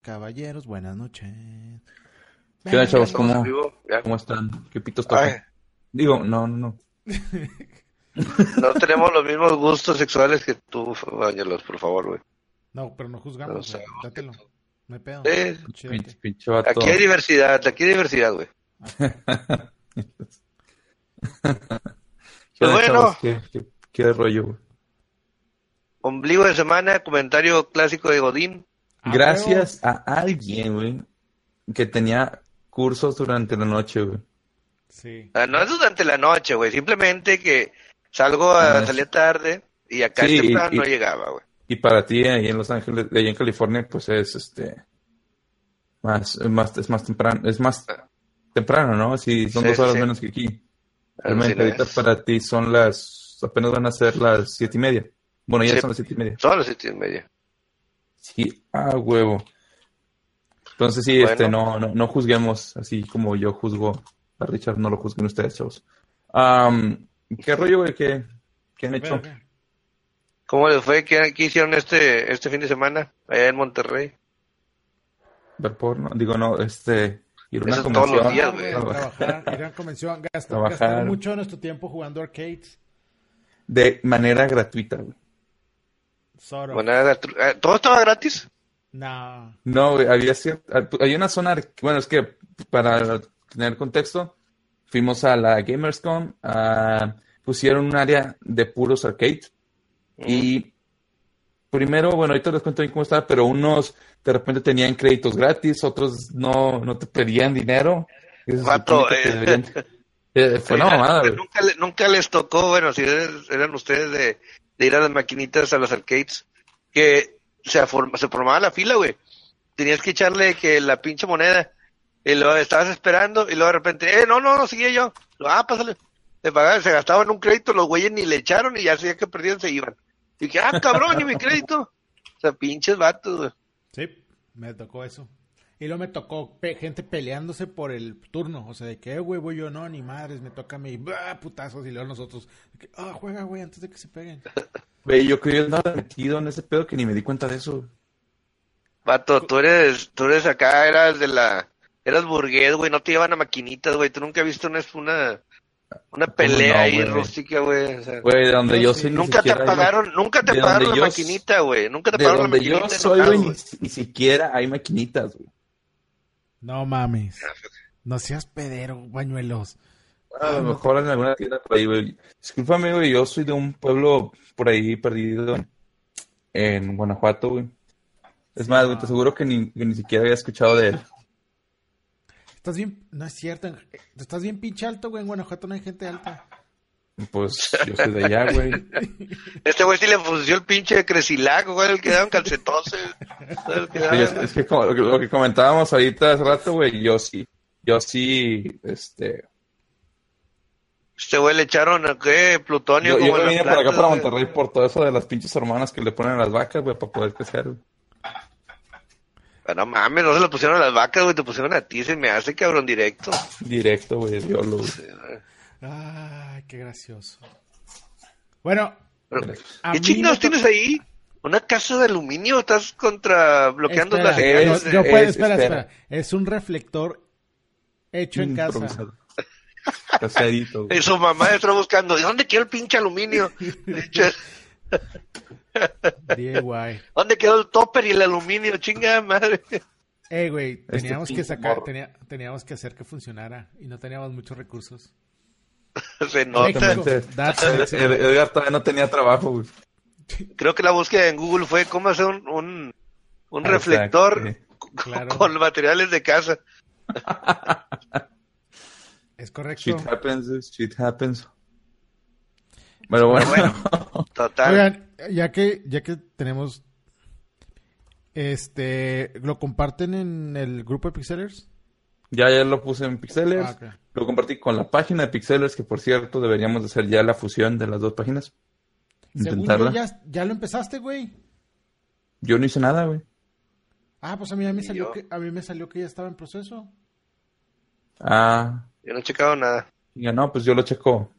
Caballeros, buenas noches. ¿Qué onda, chavos? ¿Cómo. ¿Cómo están? ¿Qué pitos tocan? Digo, no, no, no. no tenemos los mismos gustos sexuales que tú, Ángelos, por favor, güey. No, pero no juzgamos, No. Dátelo. No hay pedo. Eh. Pinche, pinche vato. aquí hay diversidad, aquí hay diversidad, güey. ¿Qué onda, Bueno. chavos? ¿Qué, qué, qué rollo, güey? Ombligo de semana, comentario clásico de Godín. Gracias a alguien, güey, que tenía cursos durante la noche, güey. Sí. Ah, No es durante la noche, güey. Simplemente que salgo a Ah, salir tarde y acá Sí, temprano y- no llegaba, güey. Y para ti, ahí en Los Ángeles, ahí en California, pues es este más, es más, es más temprano, es más temprano, ¿no? Sí, son Sí, dos horas sí. menos que aquí. Realmente ahorita es. para ti son las, apenas van a ser las siete y media. Bueno, ya Sí. son las siete y media. Son las siete y media. Sí, ah, huevo. Entonces sí, Bueno. este, no, no, no juzguemos así como yo juzgo a Richard, no lo juzguen ustedes, chavos. Am, ¿qué rollo, güey? ¿Qué, qué han hecho? ¿Cómo les fue? ¿Qué, qué hicieron este, este fin de semana allá en Monterrey? Ver porno, digo, no, este, ir a una Eso es todos los convención, días, güey. trabajar. Ir a convención, gastar, gastar mucho de nuestro tiempo jugando arcades. de manera gratuita, güey. Sort of. Bueno, eh, ¿Todo estaba gratis? No. No, había cierta, hay una zona, bueno, es que para tener contexto, fuimos a la Gamerscom, ah, pusieron un área de puros arcade y primero, bueno, ahorita les cuento bien cómo estaba, pero unos de repente tenían créditos gratis, otros no, no te pedían dinero. te eh. Eh, fue una mamada, nunca, le- nunca les tocó, bueno, si eran ustedes de, de ir a las maquinitas, a los arcades, que se, form- se formaba la fila, güey. Tenías que echarle que la pinche moneda, y luego estabas esperando, y luego de repente, eh, no, no, no, seguía yo. Ah, pásale. Le pagaban, se gastaban un crédito, los güeyes ni le echaron, y ya sabía que perdían, se iban. Y dije, ah, cabrón, y mi crédito. O sea, pinches vatos, güey. Sí, me tocó eso. Y luego me tocó pe- gente peleándose por el turno. O sea, de que, eh, güey, voy yo, no, ni madres, me toca a mí. ¡Bah! Putazos. Y luego nosotros, de que, ah, juega, güey, antes de que se peguen. Güey, yo creo que yo andaba metido en ese pedo que ni me di cuenta de eso. Vato, tú eres, tú eres acá, eras de la, eras burgués, güey, no te llevan a maquinitas, güey, tú nunca has visto una, una, una pelea no, ahí rústica, güey, o sea, Güey, de donde Yo soy ni nunca te siquiera hay ma- pagaron, nunca te pagaron la yo maquinita, güey, nunca te pagaron la donde yo maquinita. soy, enojado, güey, ni, ni siquiera hay maquinitas, güey. No mames. No seas pedero, bañuelos. A lo mejor en alguna tienda por ahí, güey. Discúlpame, güey, yo soy de un pueblo por ahí perdido en, Guanajuato, güey. Es más, güey, te aseguro que ni, que ni siquiera había escuchado de él. Estás bien, no es cierto. Estás bien pinche alto, güey. En Guanajuato no hay gente alta. Pues yo soy de allá, güey. Este güey sí le funcionó el pinche cresilaco, güey, el que daban que Sí, es, es que como lo, que comentábamos ahorita hace rato, güey, yo sí, yo sí, este, Este güey le echaron, ¿qué? Plutonio yo, yo como las vine por acá para güey. Monterrey por todo eso de las pinches hormonas que le ponen a las vacas, güey, para poder crecer, güey. No mames, no se lo pusieron a las vacas, güey, te pusieron a ti, se me hace cabrón directo. Directo, güey, yo lo... Ay, qué gracioso. Bueno, Pero, ¿Qué chingados tienes ahí? ¿Una casa de aluminio? ¿Estás contra bloqueando Espera, las señales? no, no de- puede- es- espera, espera. espera. Es un reflector hecho en casa. güey. Y su mamá está buscando, ¿de dónde quedó el pinche aluminio? DIY. ¿Dónde quedó el topper y el aluminio? Chinga madre. Eh, güey, teníamos que sacar, teníamos que hacer que funcionara y no teníamos muchos recursos. Se nota. Edgar todavía no tenía trabajo, güey. Creo que la búsqueda en Google fue cómo hacer un, un, un reflector con, Claro. con materiales de casa. Es correcto. Shit happens, shit happens. Pero bueno, Total. Oigan, ya que, ya que tenemos este, ¿lo comparten en el grupo de Pixelers? ya, ya lo puse en Pixelers. Ah. Lo compartí con la página de Pixelers, que por cierto deberíamos de hacer ya la fusión de las dos páginas. Según Intentarla. yo, ya, ya lo empezaste, güey. Yo no hice nada, güey. Ah, pues a mí, a mí, ¿Y salió yo? que, a mí me salió que ya estaba en proceso. Ah, Yo no he checado nada. ya no, pues yo lo checo.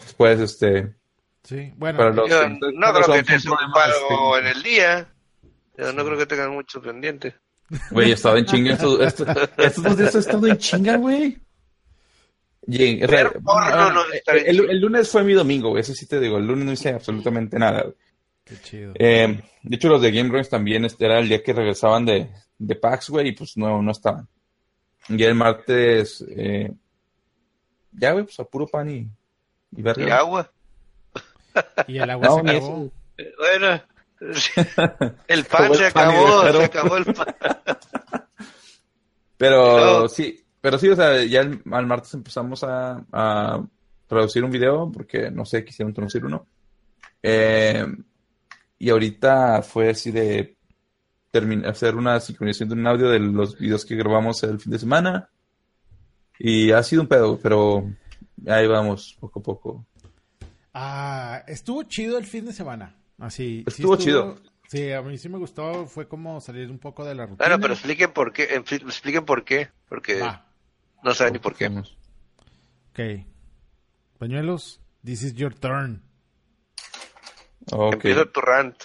Después, este, Sí, bueno. Para los- Yo entonces, no creo que te son ocupado problemas, en el día. Yo no creo que tengan mucho pendiente. Güey, he estado en chinga estos, estos, estos dos días he estado en chinga, güey. O sea, no, no, bien el, el lunes fue mi domingo, güey, eso sí te digo, el lunes no hice absolutamente nada. güey. Qué chido. Eh, de hecho, los de Game Grumps también este era el día que regresaban de, de PAX, güey, y pues no, no estaban. Y el martes, eh, ya, güey, pues a puro pan y, y verga. Y agua. Y el agua No, se acabó. eso. Bueno, el pan se acabó, se acabó el pan. Pero sí, pero sí, o sea, ya el, al martes empezamos a, a producir un video porque no sé, quisieron producir uno. Eh, y ahorita fue así de hacer una sincronización de un audio de los videos que grabamos el fin de semana. Y ha sido un pedo, pero ahí vamos, poco a poco. Ah, estuvo chido el fin de semana. Así. sí Estuvo chido. Sí, a mí sí me gustó. Fue como salir un poco de la rutina. Bueno, pero expliquen por qué, fin, expliquen por qué, porque no saben ni por qué. Vamos. ok. Pañuelos, this is your turn. Empieza tu rant.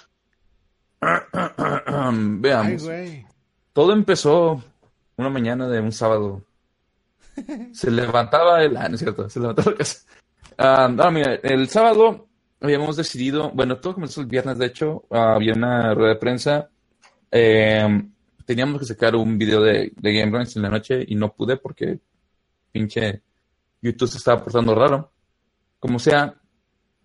Veamos. Todo empezó una mañana de un sábado. Se levantaba el... Ah, no es cierto, se levantaba la casa. Ah, no, mira, el sábado habíamos decidido, bueno, todo comenzó el viernes, de hecho, ah, había una rueda de prensa. Eh, teníamos que sacar un video de, de Game Grumps en la noche y no pude porque pinche YouTube se estaba portando raro. Como sea,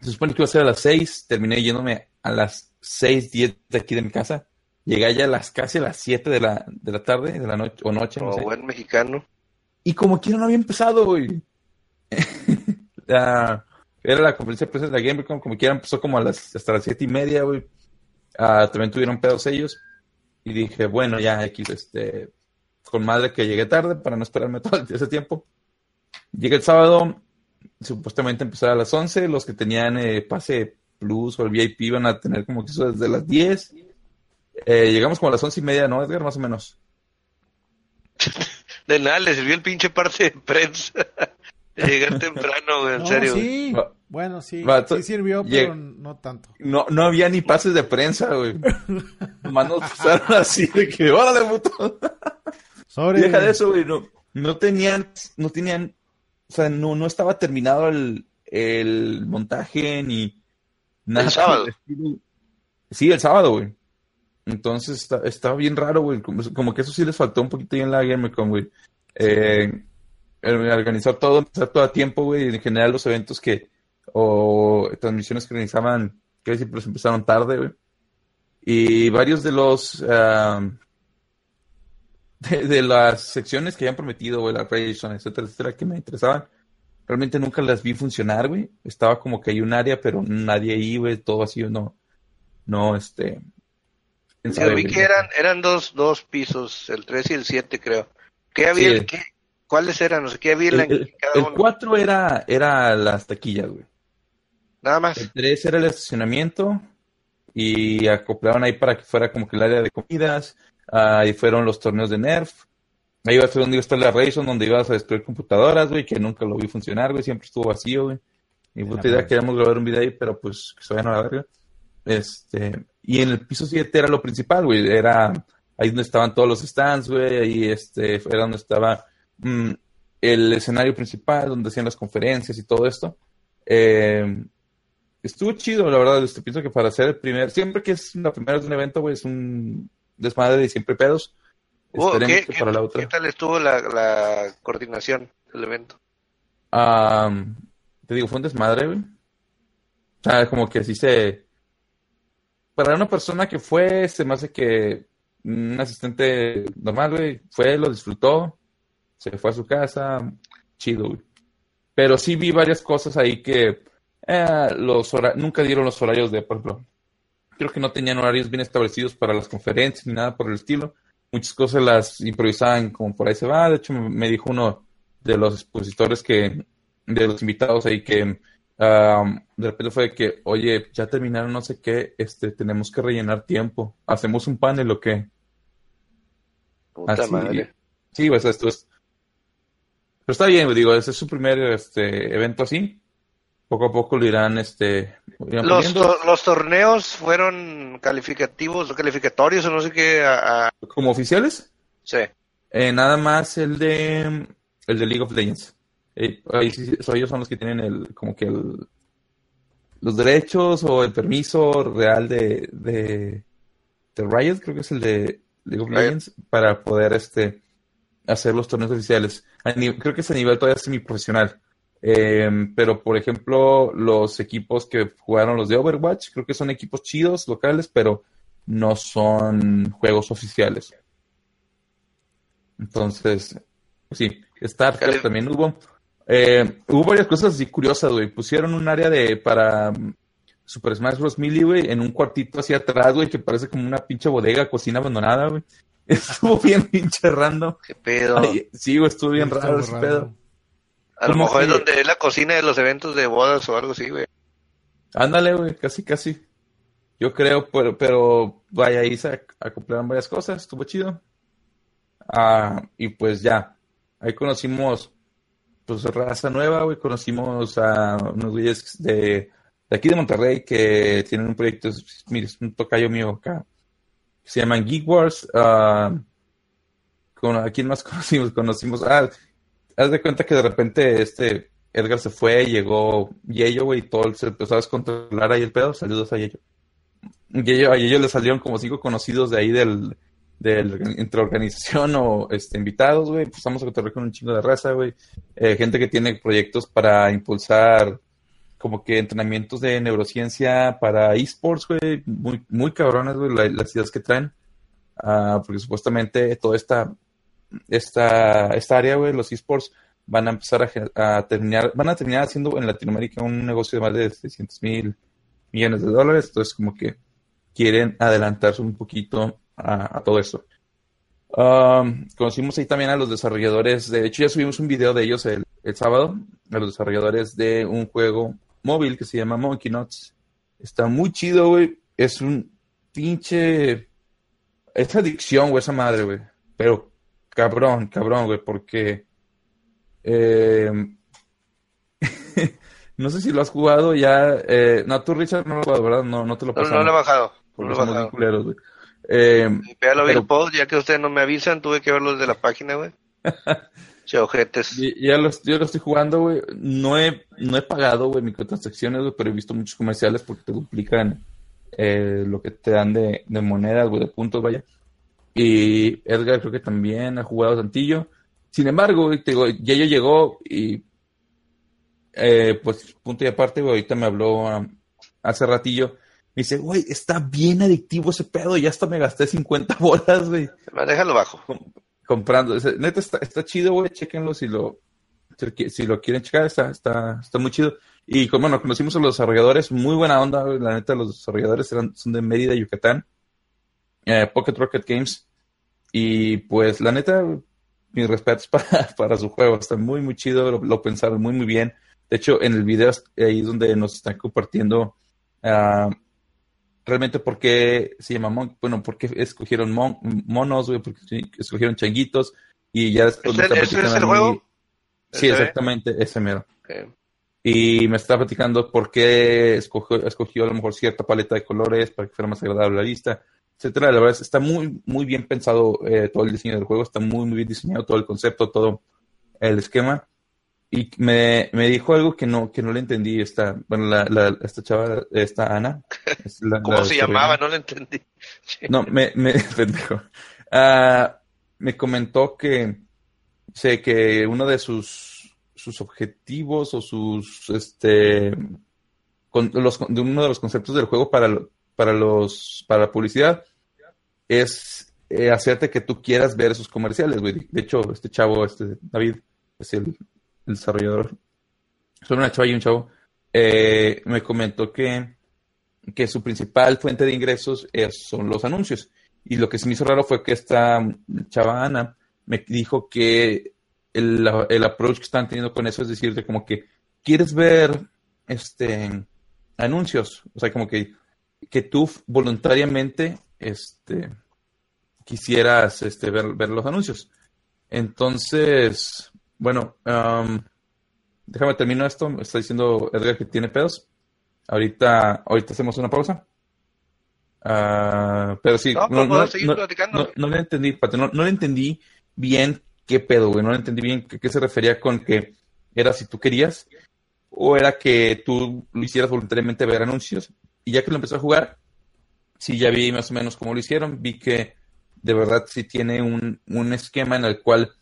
se supone que iba a ser a las 6, terminé yéndome a las 6, 10 de aquí de mi casa. Llegué allá a las casi a las 7 de la, de la tarde, de la noche, o noche, no sé. buen mexicano. Y como quiera no había empezado, güey. La- era la conferencia de prensa de la Gamecom, como quiera empezó como a las, hasta las siete y media, güey. Ah, también tuvieron pedos ellos. Y dije, bueno, ya, aquí, este, con madre que llegué tarde para no esperarme todo ese tiempo. Llegué el sábado, supuestamente empezaba a las 11, los que tenían eh, pase plus o el VIP iban a tener como que eso desde las 10. Eh, llegamos como a las once y media, ¿no, Edgar? Más o menos. De nada, le sirvió el pinche parte de prensa. De llegar temprano, güey, en No, serio. sí. Bueno, sí. Sí sirvió, pero no tanto. No, no había ni pases de prensa, güey. Nomás nos pasaron así de que, órale, puto. Sobre. Deja de eso, güey. No, no tenían, no tenían, o sea, no, no estaba terminado el, el montaje ni nada. El sábado. Sí, el sábado, güey. Entonces está- estaba bien raro, güey. Como, como que eso sí les faltó un poquito ahí en la GameCon, güey. Eh, organizar todo, empezar todo a tiempo, güey. En general los eventos que, o transmisiones que organizaban, que siempre los empezaron tarde, güey. Y varios de los, ah, de, de las secciones que habían prometido, güey, la Rayson, etcétera, etcétera, que me interesaban, realmente nunca las vi funcionar, güey. Estaba como que hay un área, pero nadie ahí, güey, todo vacío, no, no, este... Yo vi que eran, eran dos, dos pisos, el 3 y el 7, creo. ¿Qué había? Sí. ¿Qué? ¿Cuáles eran? No sé qué había en El, el, cada el uno? 4 era, era las taquillas, güey. Nada más. El 3 era el estacionamiento y acoplaron ahí para que fuera como que el área de comidas. Ahí fueron los torneos de Nerf. Ahí iba a ser donde iba a estar la Rayson, donde ibas a destruir computadoras, güey, que nunca lo vi funcionar, güey, siempre estuvo vacío, güey. Y puta la idea, queríamos grabar un video ahí, pero pues que se vayan a la verga. Este, y en el piso 7 era lo principal, güey, era ahí donde estaban todos los stands, güey, ahí este, era donde estaba mm, el escenario principal, donde hacían las conferencias y todo esto. Eh, estuvo chido, la verdad, este, pienso que para hacer el primer, siempre que es la primera de un evento, güey, es un desmadre y siempre pedos. Oh, ¿qué, que para la otra. qué tal estuvo la, la coordinación del evento? Ah, te digo, fue un desmadre, güey. O sea, como que sí se... Para una persona que fue, se me hace que un asistente normal, güey, fue, lo disfrutó, se fue a su casa, chido, güey. Pero sí vi varias cosas ahí que eh, los hora- nunca dieron los horarios de, por ejemplo, creo que no tenían horarios bien establecidos para las conferencias ni nada por el estilo. Muchas cosas las improvisaban como por ahí se va. De hecho, me, dijo uno de los expositores que, de los invitados ahí que um, de repente fue que, oye, ya terminaron no sé qué, este, tenemos que rellenar tiempo. ¿Hacemos un panel o qué? Puta Así, madre. Sí, pues esto es. Pero está bien, digo, ese es su primer este, evento así. Poco a poco lo irán este, Los, poniendo. to- los torneos fueron calificativos, calificatorios o no sé qué. A, a- como oficiales. sí. Eh, nada más el de el de League of Legends. Eh, ahí sí, ellos son los que tienen el como que el los derechos o el permiso real de, de, de Riot, creo que es el de League of Riot. Legends, para poder este hacer los torneos oficiales. A creo que es a nivel todavía semiprofesional. Eh, pero por ejemplo, los equipos que jugaron los de Overwatch, creo que son equipos chidos, locales, pero no son juegos oficiales. Entonces, pues sí, StarCraft también hubo. Eh, hubo varias cosas así curiosas, güey. Pusieron un área de para mm, Super Smash Bros. Melee, güey, en un cuartito hacia atrás, güey, que parece como una pinche bodega, cocina abandonada, güey. Estuvo bien pinche random. ¿Qué pedo? Ay, sí, güey, estuvo bien raro ese raro. pedo. A lo mejor es donde es la cocina de los eventos de bodas o algo así, güey. Ándale, güey, casi, casi. Yo creo, pero, pero vaya, ahí se ac- acoplaron varias cosas, estuvo chido. Ah, y pues ya, ahí conocimos, pues, raza nueva, güey, conocimos a unos güeyes de, de aquí de Monterrey que tienen un proyecto, mire, es un tocayo mío acá, que se llaman Geek Wars. ah, con, ¿A quién más conocimos? Conocimos, ah, haz de cuenta que de repente este Edgar se fue, llegó Yello, güey, y todo se empezó a descontrolar ahí el pedo. Saludos a Yello. Yello a Yello le salieron como cinco conocidos de ahí del, del entre organización o este, invitados, güey. Empezamos a cotorrear con un chingo de raza, güey. Eh, gente que tiene proyectos para impulsar como que entrenamientos de neurociencia para esports, güey. Muy, muy cabronas, güey, la- las ideas que traen. Ah, porque supuestamente toda esta, esta, esta área, güey, los esports, van a empezar a, terminar, van a terminar haciendo en Latinoamérica un negocio de más de 600 mil millones de dólares. Entonces, como que quieren adelantarse un poquito a, a todo eso. Um, conocimos ahí también a los desarrolladores. De hecho, ya subimos un video de ellos el, el sábado, a los desarrolladores de un juego móvil que se llama Monkey Nuts. Está muy chido, güey. Es un pinche. Es adicción, güey, esa madre, güey. Pero cabrón, cabrón, güey, porque. eh, no sé si lo has jugado ya. eh, no, tú, Richard, no lo has jugado, ¿verdad? No, no te lo No, no pasamos. lo he bajado. No porque lo he bajado. culeros, güey. Eh, Ya lo vi Pero- el post, ya que ustedes no me avisan, tuve que verlo desde la página, güey. Che, ojetes. Y- Ya lo, yo lo estoy jugando, güey. No he, no he pagado, güey, microtransacciones, güey, pero he visto muchos comerciales porque te duplican eh, lo que te dan de, de monedas, güey, de puntos, vaya. Y Edgar creo que también ha jugado tantillo. Sin embargo, güey, te digo, ya yo llegó y eh, pues punto y aparte, güey, ahorita me habló ah, hace ratillo. Me dice, güey, está bien adictivo ese pedo, ya hasta me gasté 50 bolas, güey Déjalo bajo. comprando. O sea, neta, está, está chido, güey. Chequenlo si lo, si lo quieren checar. Está, está, está muy chido. Y como, bueno, conocimos a los desarrolladores. Muy buena onda. La neta, los desarrolladores eran, son de Mérida, Yucatán. Eh, Pocket Rocket Games. Y pues, la neta, mis respetos para, para su juego. Está muy, muy chido. Lo, lo pensaron muy, muy bien. De hecho, en el video ahí donde nos están compartiendo ah, realmente por qué se llama Mon bueno, por qué escogieron mon- monos, güey, porque sí, escogieron changuitos y ya después ¿Ese- me está ese es el mí- juego? Sí, exactamente, ese mero. Ok. Y me está platicando por qué escogió, escogió a lo mejor cierta paleta de colores para que fuera más agradable a la vista, etcétera. La verdad es- está muy, muy bien pensado eh, todo el diseño del juego, está muy, muy bien diseñado todo el concepto, todo el esquema. Y me, me dijo algo que no, que no le entendí. Esta, bueno, la, la- esta chava, esta Ana. la- ¿Cómo la se llamaba? No lo entendí. No, me, me, pendejo. Ah, me comentó que, sé que uno de sus, sus objetivos o sus, este, con, los, de uno de los conceptos del juego para, para los, para la publicidad es eh, hacerte que tú quieras ver esos comerciales, güey. De hecho, este chavo, este David, es el, desarrollador. Son una chava y un chavo. eh, me comentó que que su principal fuente de ingresos es- son los anuncios. Y lo que se me hizo raro fue que esta chava Ana me dijo que el, el approach que están teniendo con eso es decirte como que quieres ver este anuncios, o sea, como que, que tú voluntariamente este, quisieras este, ver, ver los anuncios. Entonces, bueno, um, déjame terminar esto. Me está diciendo Edgar que tiene pedos. ahorita, ahorita hacemos una pausa. Ah, pero sí, No, no, pues, no, no- le entendí, Pate, no, no le entendí bien qué pedo, güey. No le entendí bien qué, qué se refería con que era si tú querías o era que tú lo hicieras voluntariamente ver anuncios. Y ya que lo empecé a jugar, sí, ya vi más o menos cómo lo hicieron. Vi que de verdad sí tiene un, un esquema en el cual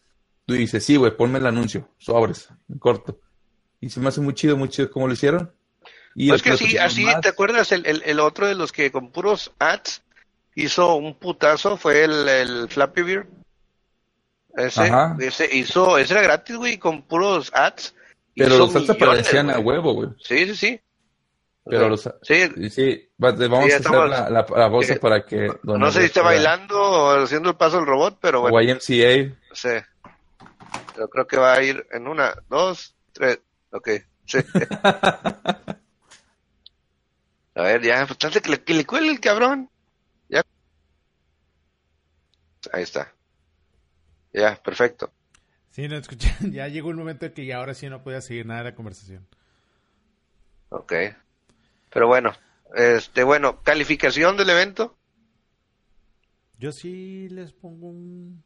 tú dices, sí, güey, ponme el anuncio, sobres, en corto. Y se me hace muy chido, muy chido cómo lo hicieron. Y Pues que así, así, más. ¿te acuerdas? El, el, el otro de los que con puros ads hizo un putazo fue el, el Flappy Beer. Ese, Ajá. ese hizo, ese era gratis, güey, con puros ads. Pero los ads aparecían a huevo, güey. Sí, sí, sí. Pero los, sí, Sí, sí, vamos Sí, a hacer la, la, la voz para que... no sé si está bailando o haciendo el paso del robot, pero bueno, YMCA. no sé. Yo creo que va a ir en una, dos, tres, ok, sí. A ver, ya, pues tanto que le, que le cuele el cabrón. Ya. Ahí está. Ya, perfecto. Sí, no escuché. Ya llegó un momento en que ya ahora sí no podía seguir nada de la conversación. Ok. Pero bueno, este, bueno, calificación del evento. Yo sí les pongo un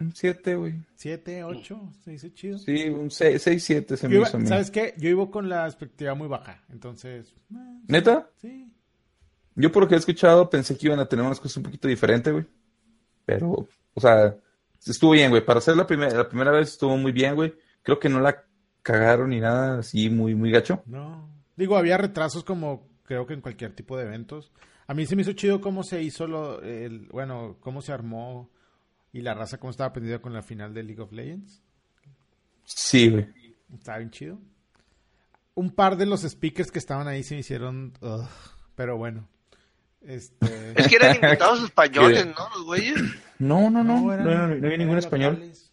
Un 7, güey. 7, 8, se dice chido. Sí, un 6, 7 se Yo me iba- hizo a mí. ¿Sabes qué? Yo iba con la expectativa muy baja. Entonces, eh, ¿Neta? sí. Yo por lo que he escuchado pensé que iban a tener unas cosas un poquito diferentes, güey. Pero, o sea, estuvo bien, güey. Para ser la, primera la primera vez estuvo muy bien, güey. Creo que no la cagaron ni nada así muy, muy gacho. No. Digo, había retrasos como creo que en cualquier tipo de eventos. A mí se me hizo chido cómo se hizo lo, el, bueno, cómo se armó y la raza cómo estaba prendida con la final de League of Legends. Sí, güey. Estaba bien chido. Un par de los speakers que estaban ahí se me hicieron, ugh, pero bueno. Este, Es que eran invitados españoles, ¿no? Los güeyes. No, no, no. No, eran- no, no, no había ningún español. locales.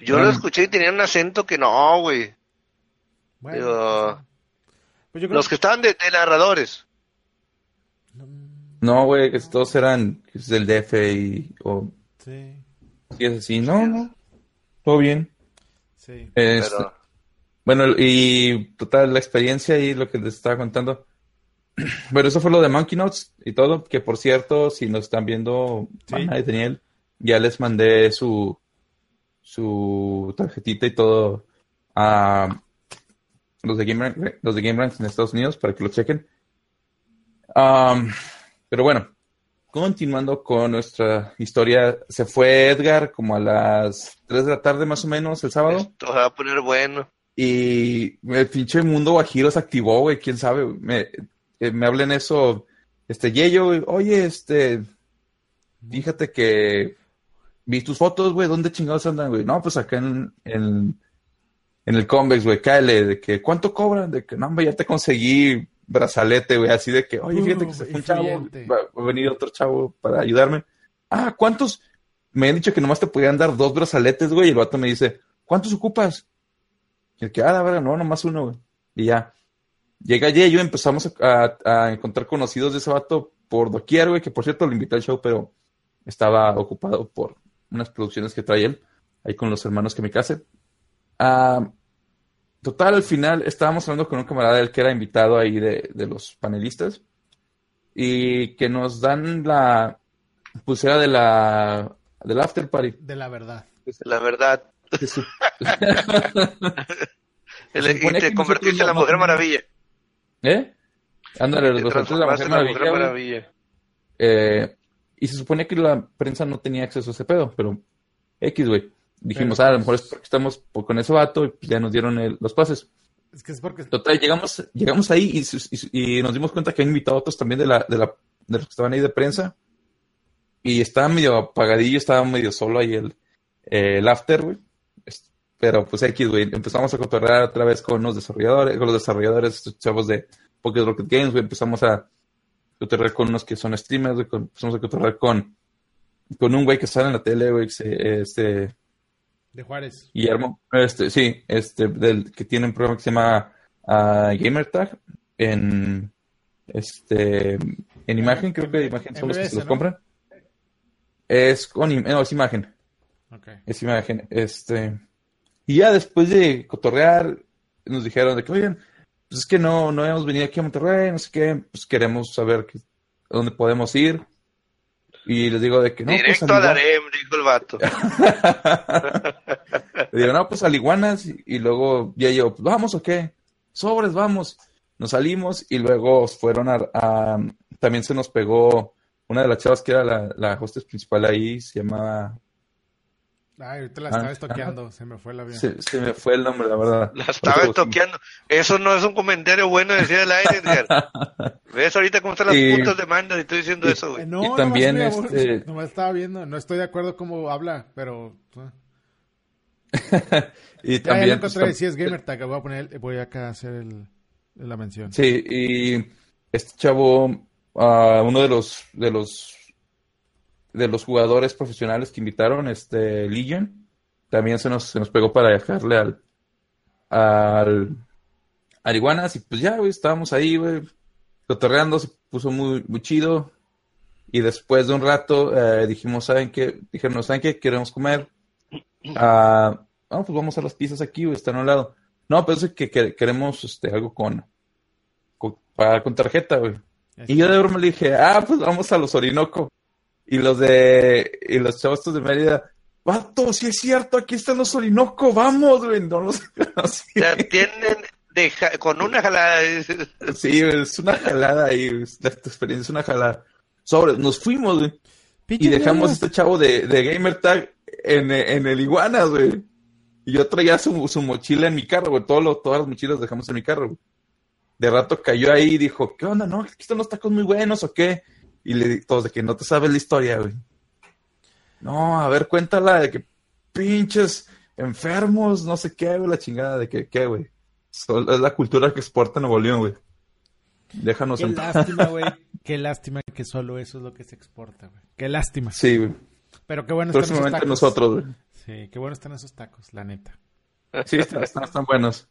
Yo lo escuché y tenían un acento que no, güey. Bueno, Digo, pues yo creo Los que estaban de, de narradores. No, güey, que todos eran que del DF y... O, Sí, y es así. No, no. Todo bien. sí. Este, Pero, Bueno, y total, la experiencia y lo que les estaba contando. Bueno, eso fue lo de Monkey Notes y todo, que por cierto, si nos están viendo, Sí. Ana y Daniel, ya les mandé su, su tarjetita y todo a los de Game, Rank- los de Game Ranks en Estados Unidos para que lo chequen. Pero bueno, continuando con nuestra historia, se fue Edgar como a las 3 de la tarde más o menos el sábado. esto va a poner bueno. Y el pinche mundo guajiro se activó, güey, quién sabe. Me, eh, me hablen eso, este, Yeyo, oye, este, fíjate que vi tus fotos, güey, ¿dónde chingados andan, güey? No, pues acá en, en, en el Convex, güey, cáele, de que, ¿cuánto cobran? De que, no, hombre, ya te conseguí brazalete, güey, así de que, oye, fíjate que se Uh, fue un chavo, va, va a venir otro chavo para ayudarme. Ah, ¿cuántos? Me han dicho que nomás te podían dar dos brazaletes, güey, y el vato me dice, ¿cuántos ocupas? Y el que, ah, la verdad, no, nomás uno, güey. Y ya. Llega Yeyo, empezamos a, a- a encontrar conocidos de ese vato por doquier, güey, que por cierto lo invité al show, pero estaba ocupado por unas producciones que trae él, ahí con los hermanos que me case. Ah, total, al final estábamos hablando con un camarada del que era invitado ahí de, de los panelistas y que nos dan la pulsera de la del after party. De la verdad. La verdad. Su- El- Se y supone te convertiste en la Mujer no- ¿Eh? Ándale, los de la Mujer Maravilla. Maravilla. Eh, y se supone que la prensa no tenía acceso a ese pedo, pero X, güey. Dijimos, Pero, ah, a lo mejor es porque estamos con ese vato y pues ya nos dieron el- los pases. Es que es porque Total, llegamos, llegamos ahí y, nos dimos cuenta que han invitado a otros también de, la, de, la, de los que estaban ahí de prensa. Y estaba medio apagadillo, estaba medio solo ahí el, el after, güey. Pero pues X, güey. Empezamos a cotorrear otra vez con los desarrolladores, con los desarrolladores, estos chavos de Pocket Rocket Games, güey. Empezamos a cotorrear con unos que son streamers, güey. Empezamos a cotorrear con, con un güey que sale en la tele, güey, que se- este, de Juárez. Guillermo, este, sí, este, del, que tiene un programa que se llama ah, GamerTag en, este, en imagen, creo que imagen son los que se los ¿no? compran. Es con, no, es imagen, es imagen, este, y ya después de cotorrear, nos dijeron de que, oigan, pues es que no, no hemos venido aquí a Monterrey, no sé qué, pues queremos saber que, dónde podemos ir. Y les digo de que no, pues Directo al a dijo el vato. Le digo, no, pues al Iguanas. Y, y luego ya yo, pues vamos o qué. Sobres, vamos. Nos salimos y luego fueron a, a- También se nos pegó una de las chavas que era la, la hostess principal ahí, se llamaba. Ay, ahorita la Ah, estaba estoqueando, se me fue la vida. Se, se me fue el nombre, la verdad. La estaba Ahorita lo- toqueando. Eso no es un comentario bueno decir al aire, Edgar. ¿Ves ahorita cómo están las Y- putas demandas y estoy diciendo y- eso, güey? no, Y nomás también, me- este- nomás estaba viendo, no estoy de acuerdo cómo habla, pero... eh. Y Ya, ya también. lo pues, encontré, tam- sí es gamer tag, voy a poner, voy acá a hacer el, la mención. Sí, y este chavo, ah, uno de los, de los, de los jugadores profesionales que invitaron, este Legion, también se nos, se nos pegó para dejarle al, al, al Iguanas, y pues ya, güey, estábamos ahí, güey, cotorreando, se puso muy, muy chido, y después de un rato, eh, dijimos, ¿saben qué? Dijeron, ¿saben qué? Queremos comer, ah, ah, pues vamos a las pizzas aquí, güey, están a un lado. No, pero es que, que- queremos, este, algo con, con, con tarjeta, güey. Y yo de broma le dije, ah, pues vamos a los Orinoco. Y los de, y los chavos estos de Mérida, vato, sí es cierto, aquí están los Orinoco, vamos, güey, no los conocí. Te atienden de ja- con una jalada. Sí, es una jalada ahí, la experiencia es una jalada. Sobre, nos fuimos, güey, y dejamos a este chavo de, de Gamer Tag en, en el Iguanas, güey. Y yo traía su, su mochila en mi carro, güey, todos los, todas las mochilas dejamos en mi carro, güey. De rato cayó ahí y dijo, ¿qué onda? No, aquí están los tacos muy buenos, ¿o qué? Y le todos de que no te sabes la historia, güey. No, a ver, cuéntala de que pinches enfermos, no sé qué, güey, la chingada de que, ¿qué, güey? Es la cultura que exporta Nuevo León, güey. Déjanos Qué en lástima, güey. Qué lástima que solo eso es lo que se exporta, güey. Qué lástima. Sí, güey. Pero qué bueno están esos tacos. nosotros, güey. Sí, qué bueno están esos tacos, la neta. Sí, están, están- están buenos.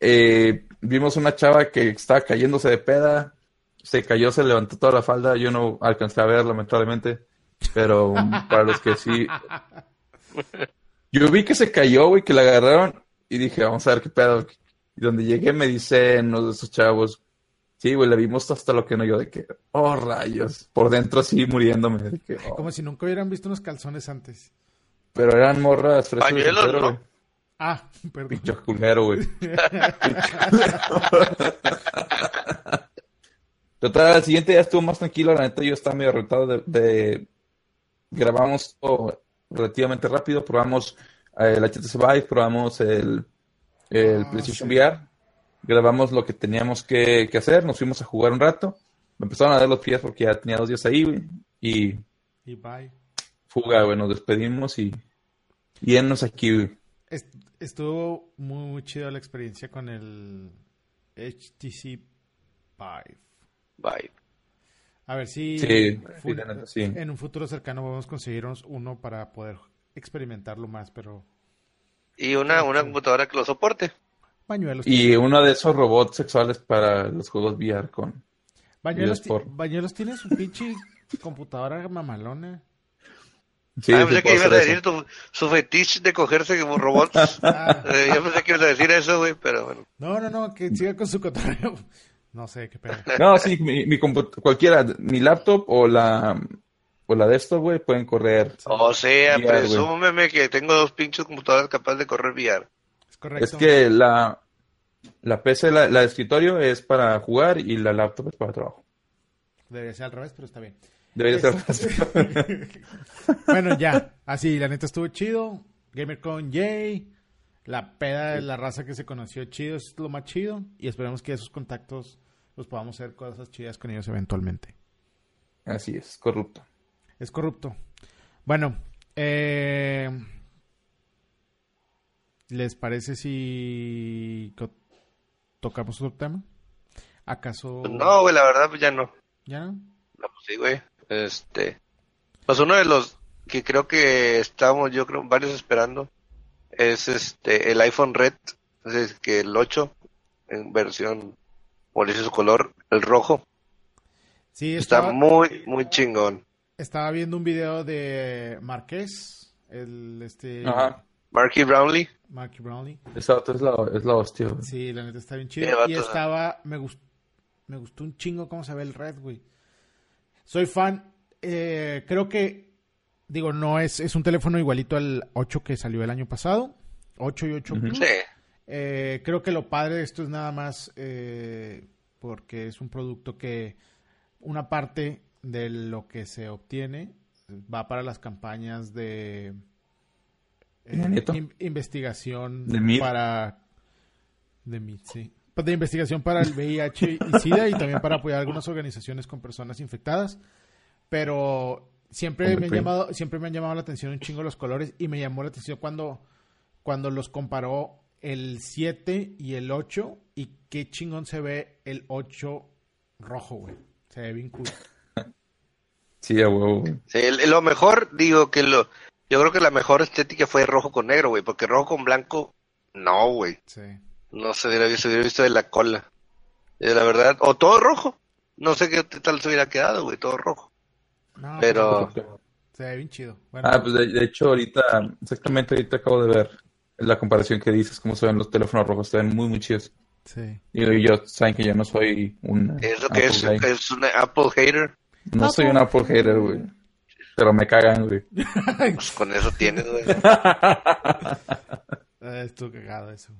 Eh, vimos una chava que estaba cayéndose de peda. Se cayó, se levantó toda la falda. Yo no alcancé a ver, lamentablemente. Pero para los que sí. Yo vi que se cayó, güey, que la agarraron. Y dije, vamos a ver qué pedo. Y donde llegué me dicen uno de esos chavos. Sí, güey, le vimos hasta lo que no yo de que, oh rayos, por dentro así muriéndome. de que, oh. Como si nunca hubieran visto unos calzones antes. Pero eran morras frescas soltero, ¿no? güey. Ah, perdón. Pinche culero, güey. Total, al siguiente día estuvo más tranquilo, la neta yo estaba medio retado de, de- grabamos todo relativamente rápido, probamos eh, el HTC Vive, probamos el, el Ah, PlayStation sí. VR, grabamos lo que teníamos que, que hacer, nos fuimos a jugar un rato, me empezaron a dar los pies porque ya tenía dos días ahí, güey, y Y bye. fuga, güey, nos despedimos y, y enos aquí, güey. Estuvo muy, muy chido la experiencia con el HTC Vive. Bye. A ver si Sí, fu- sí, en un futuro cercano podemos conseguirnos uno para poder experimentarlo más, pero Y una, una computadora que lo soporte. bañuelos. Y uno de esos robots sexuales para los juegos VR con... Bañuelos, Bañuelos tiene su pinche computadora mamalona. Sí, ah, pensé que ibas a decir tu, su fetiche de cogerse como robots. Ah, Eh, yo pensé que ibas a decir eso, güey, pero bueno. no, no, no, que siga con su cotorreo. No sé qué pedo. No, sí, mi, mi cualquiera, mi laptop o la, o la desktop, güey, pueden correr. O sea, VR, presúmeme que tengo dos pinches computadoras capaces de correr VR. Es correcto. Es que la, la PC, la, la de escritorio es para jugar y la laptop es para trabajo. Debería ser al revés, pero está bien. Debería ser así. Bueno, ya. Así, la neta estuvo chido. GamerCon Jay. La peda de la raza que se conoció chido es lo más chido. Y esperemos que esos contactos los podamos hacer cosas chidas con ellos eventualmente. Así es, corrupto. Es corrupto. Bueno, eh, ¿les parece si tocamos otro tema? ¿Acaso? No, güey, la verdad, pues ya no. ¿Ya no? No, pues sí, güey. Este. Pues uno de los que creo que estamos, yo creo, varios esperando, es este, el iPhone Red. Es que el 8, en versión, por dice su color, el rojo. Sí, Está muy, muy chingón. estaba viendo un video de Marqués, el este Ajá. Marky Brownlee. Marky Brownlee. Esa otra es la, es la hostia, güey. Sí, la neta está bien chido. Y estaba, me gustó, me gustó un chingo cómo se ve el red, güey. Soy fan, eh, creo que, digo, no es, es un teléfono igualito al 8 que salió el año pasado. 8 y 8 Plus. Sí. Eh, creo que lo padre de esto es nada más eh, porque es un producto que una parte de lo que se obtiene va para las campañas de eh, in- investigación De para de MIR, sí. De investigación para el VIH y SIDA y también para apoyar algunas organizaciones con personas infectadas. Pero siempre me han llamado, siempre me han llamado la atención un chingo los colores y me llamó la atención cuando, cuando los comparó el 7 y el 8 y qué chingón se ve el 8 rojo, güey. Se ve bien cool. Sí, a huevo, güey. Sí, el- lo mejor, digo que lo, yo creo que la mejor estética fue rojo con negro, güey, porque rojo con blanco, no, güey, Sí. no se hubiera, se hubiera visto de la cola, Eh, la verdad, o todo rojo, no sé qué tal se hubiera quedado, güey, todo rojo, No, pero, Se ve bien chido. Bueno, Ah, pues de, de hecho ahorita, exactamente ahorita acabo de ver la comparación que dices, cómo se ven los teléfonos rojos, se ven muy, muy chidos. sí. Y yo, saben que yo no soy un es lo que Apple es, guy. es una Apple hater, No soy un Apple hater, güey. Pero me cagan, güey. pues con eso tienes, güey. Eh, estuvo cagado eso.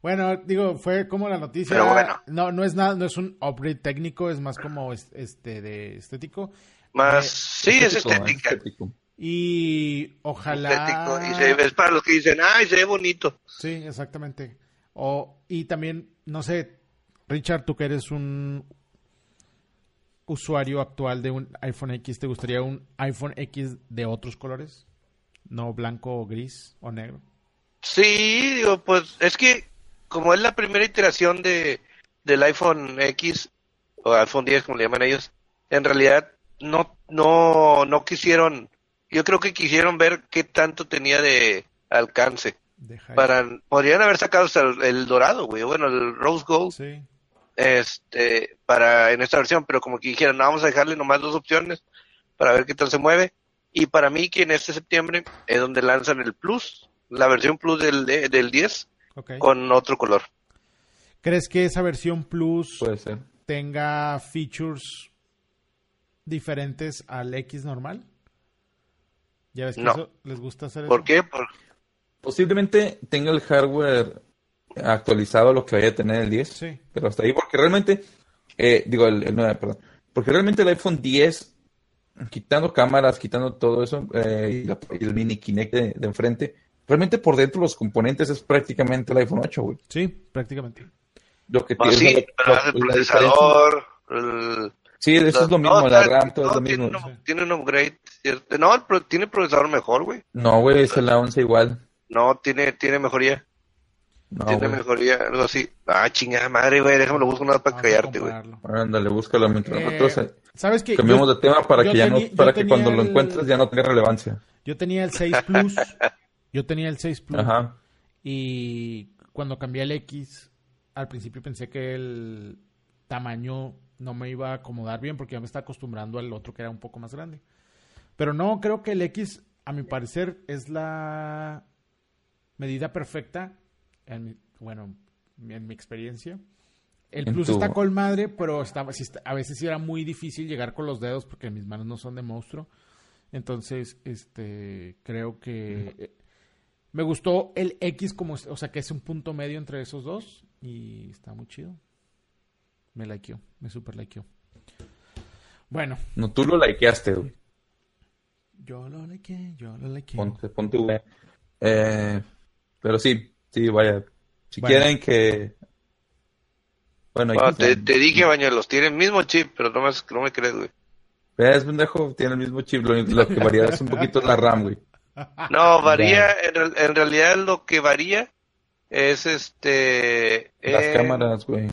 Bueno, digo, fue como la noticia. Pero bueno. No, no es nada, no es un upgrade técnico, es más como es- este de estético. Más, sí, es Estético, estética, estético. Y ojalá. estético, y se ve, es para los que dicen, ay, se ve bonito, Sí, exactamente. O, y también, no sé, Richard, tú que eres un usuario actual de un iPhone X, ¿te gustaría un iPhone X de otros colores? No blanco o gris o negro. Sí, digo, pues es que como es la primera iteración de del iPhone X o iPhone 10 como le llaman ellos, en realidad no no no quisieron, yo creo que quisieron ver qué tanto tenía de alcance para podrían haber sacado hasta el, el dorado, güey, bueno, el rose gold Sí. este para en esta versión, pero como que dijeron, no, vamos a dejarle nomás dos opciones para ver qué tal se mueve. Y para mí que en este septiembre es donde lanzan el Plus, la versión Plus del, de- del 10 ok. con otro color. ¿Crees que esa versión Plus Puede ser. tenga features diferentes al X normal? Ya ves que No. eso les gusta hacer ¿Por eso? qué? Por- Posiblemente tenga el hardware actualizado a lo que vaya a tener el 10. Sí. Pero hasta ahí, porque realmente, eh, digo, el, el 9, perdón. Porque realmente el iPhone 10, quitando cámaras, quitando todo eso, eh, y, la- y el mini Kinect de, de enfrente, realmente por dentro los componentes es prácticamente el iPhone 8, güey. Sí, prácticamente. Lo que pues tiene- sí, pero el la procesador, el- Sí, eso es lo mismo, no, la RAM, todo es no, lo tiene, mismo. un, tiene un upgrade. ¿cierto? No, el pro- tiene procesador mejor, güey. No, güey, es la 11 igual. No, tiene, tiene mejoría. No, tiene güey. mejoría, algo así. Ah, chingada madre, güey, déjame lo busco nada para callarte, güey. Ándale, búscalo mientras Eh, nosotros eh, ¿Sabes qué? cambiamos Yo- de tema para que ya no, para que tenía cuando lo el- encuentres ya no tenga relevancia. Yo tenía el 6 Plus. yo tenía el 6 Plus. Ajá. Y cuando cambié el X, al principio pensé que el tamaño no me iba a acomodar bien porque ya me estaba acostumbrando al otro que era un poco más grande. Pero no, creo que el X, a mi parecer, es la medida perfecta, en mi- bueno, en mi experiencia. El En Plus tu- está con madre, pero estaba, sí está- a veces sí era muy difícil llegar con los dedos porque mis manos no son de monstruo. Entonces, este, creo que eh, me gustó el X como, o sea, que es un punto medio entre esos dos y está muy chido. Me likeó, me super likeó. Bueno, No, tú lo likeaste, güey. yo lo likeé, yo lo likeé. Ponte, ponte, güey. Eh, pero sí, sí, vaya. Si Bueno. quieren que. Bueno, Bueno, aquí te, dije, bañuelos, tiene el mismo chip, pero no, más, no me crees, güey. Ves, pendejo, tiene el mismo chip. Lo, lo que varía es un poquito la RAM, güey. No, varía, en realidad lo que varía es este... Las eh, cámaras, güey.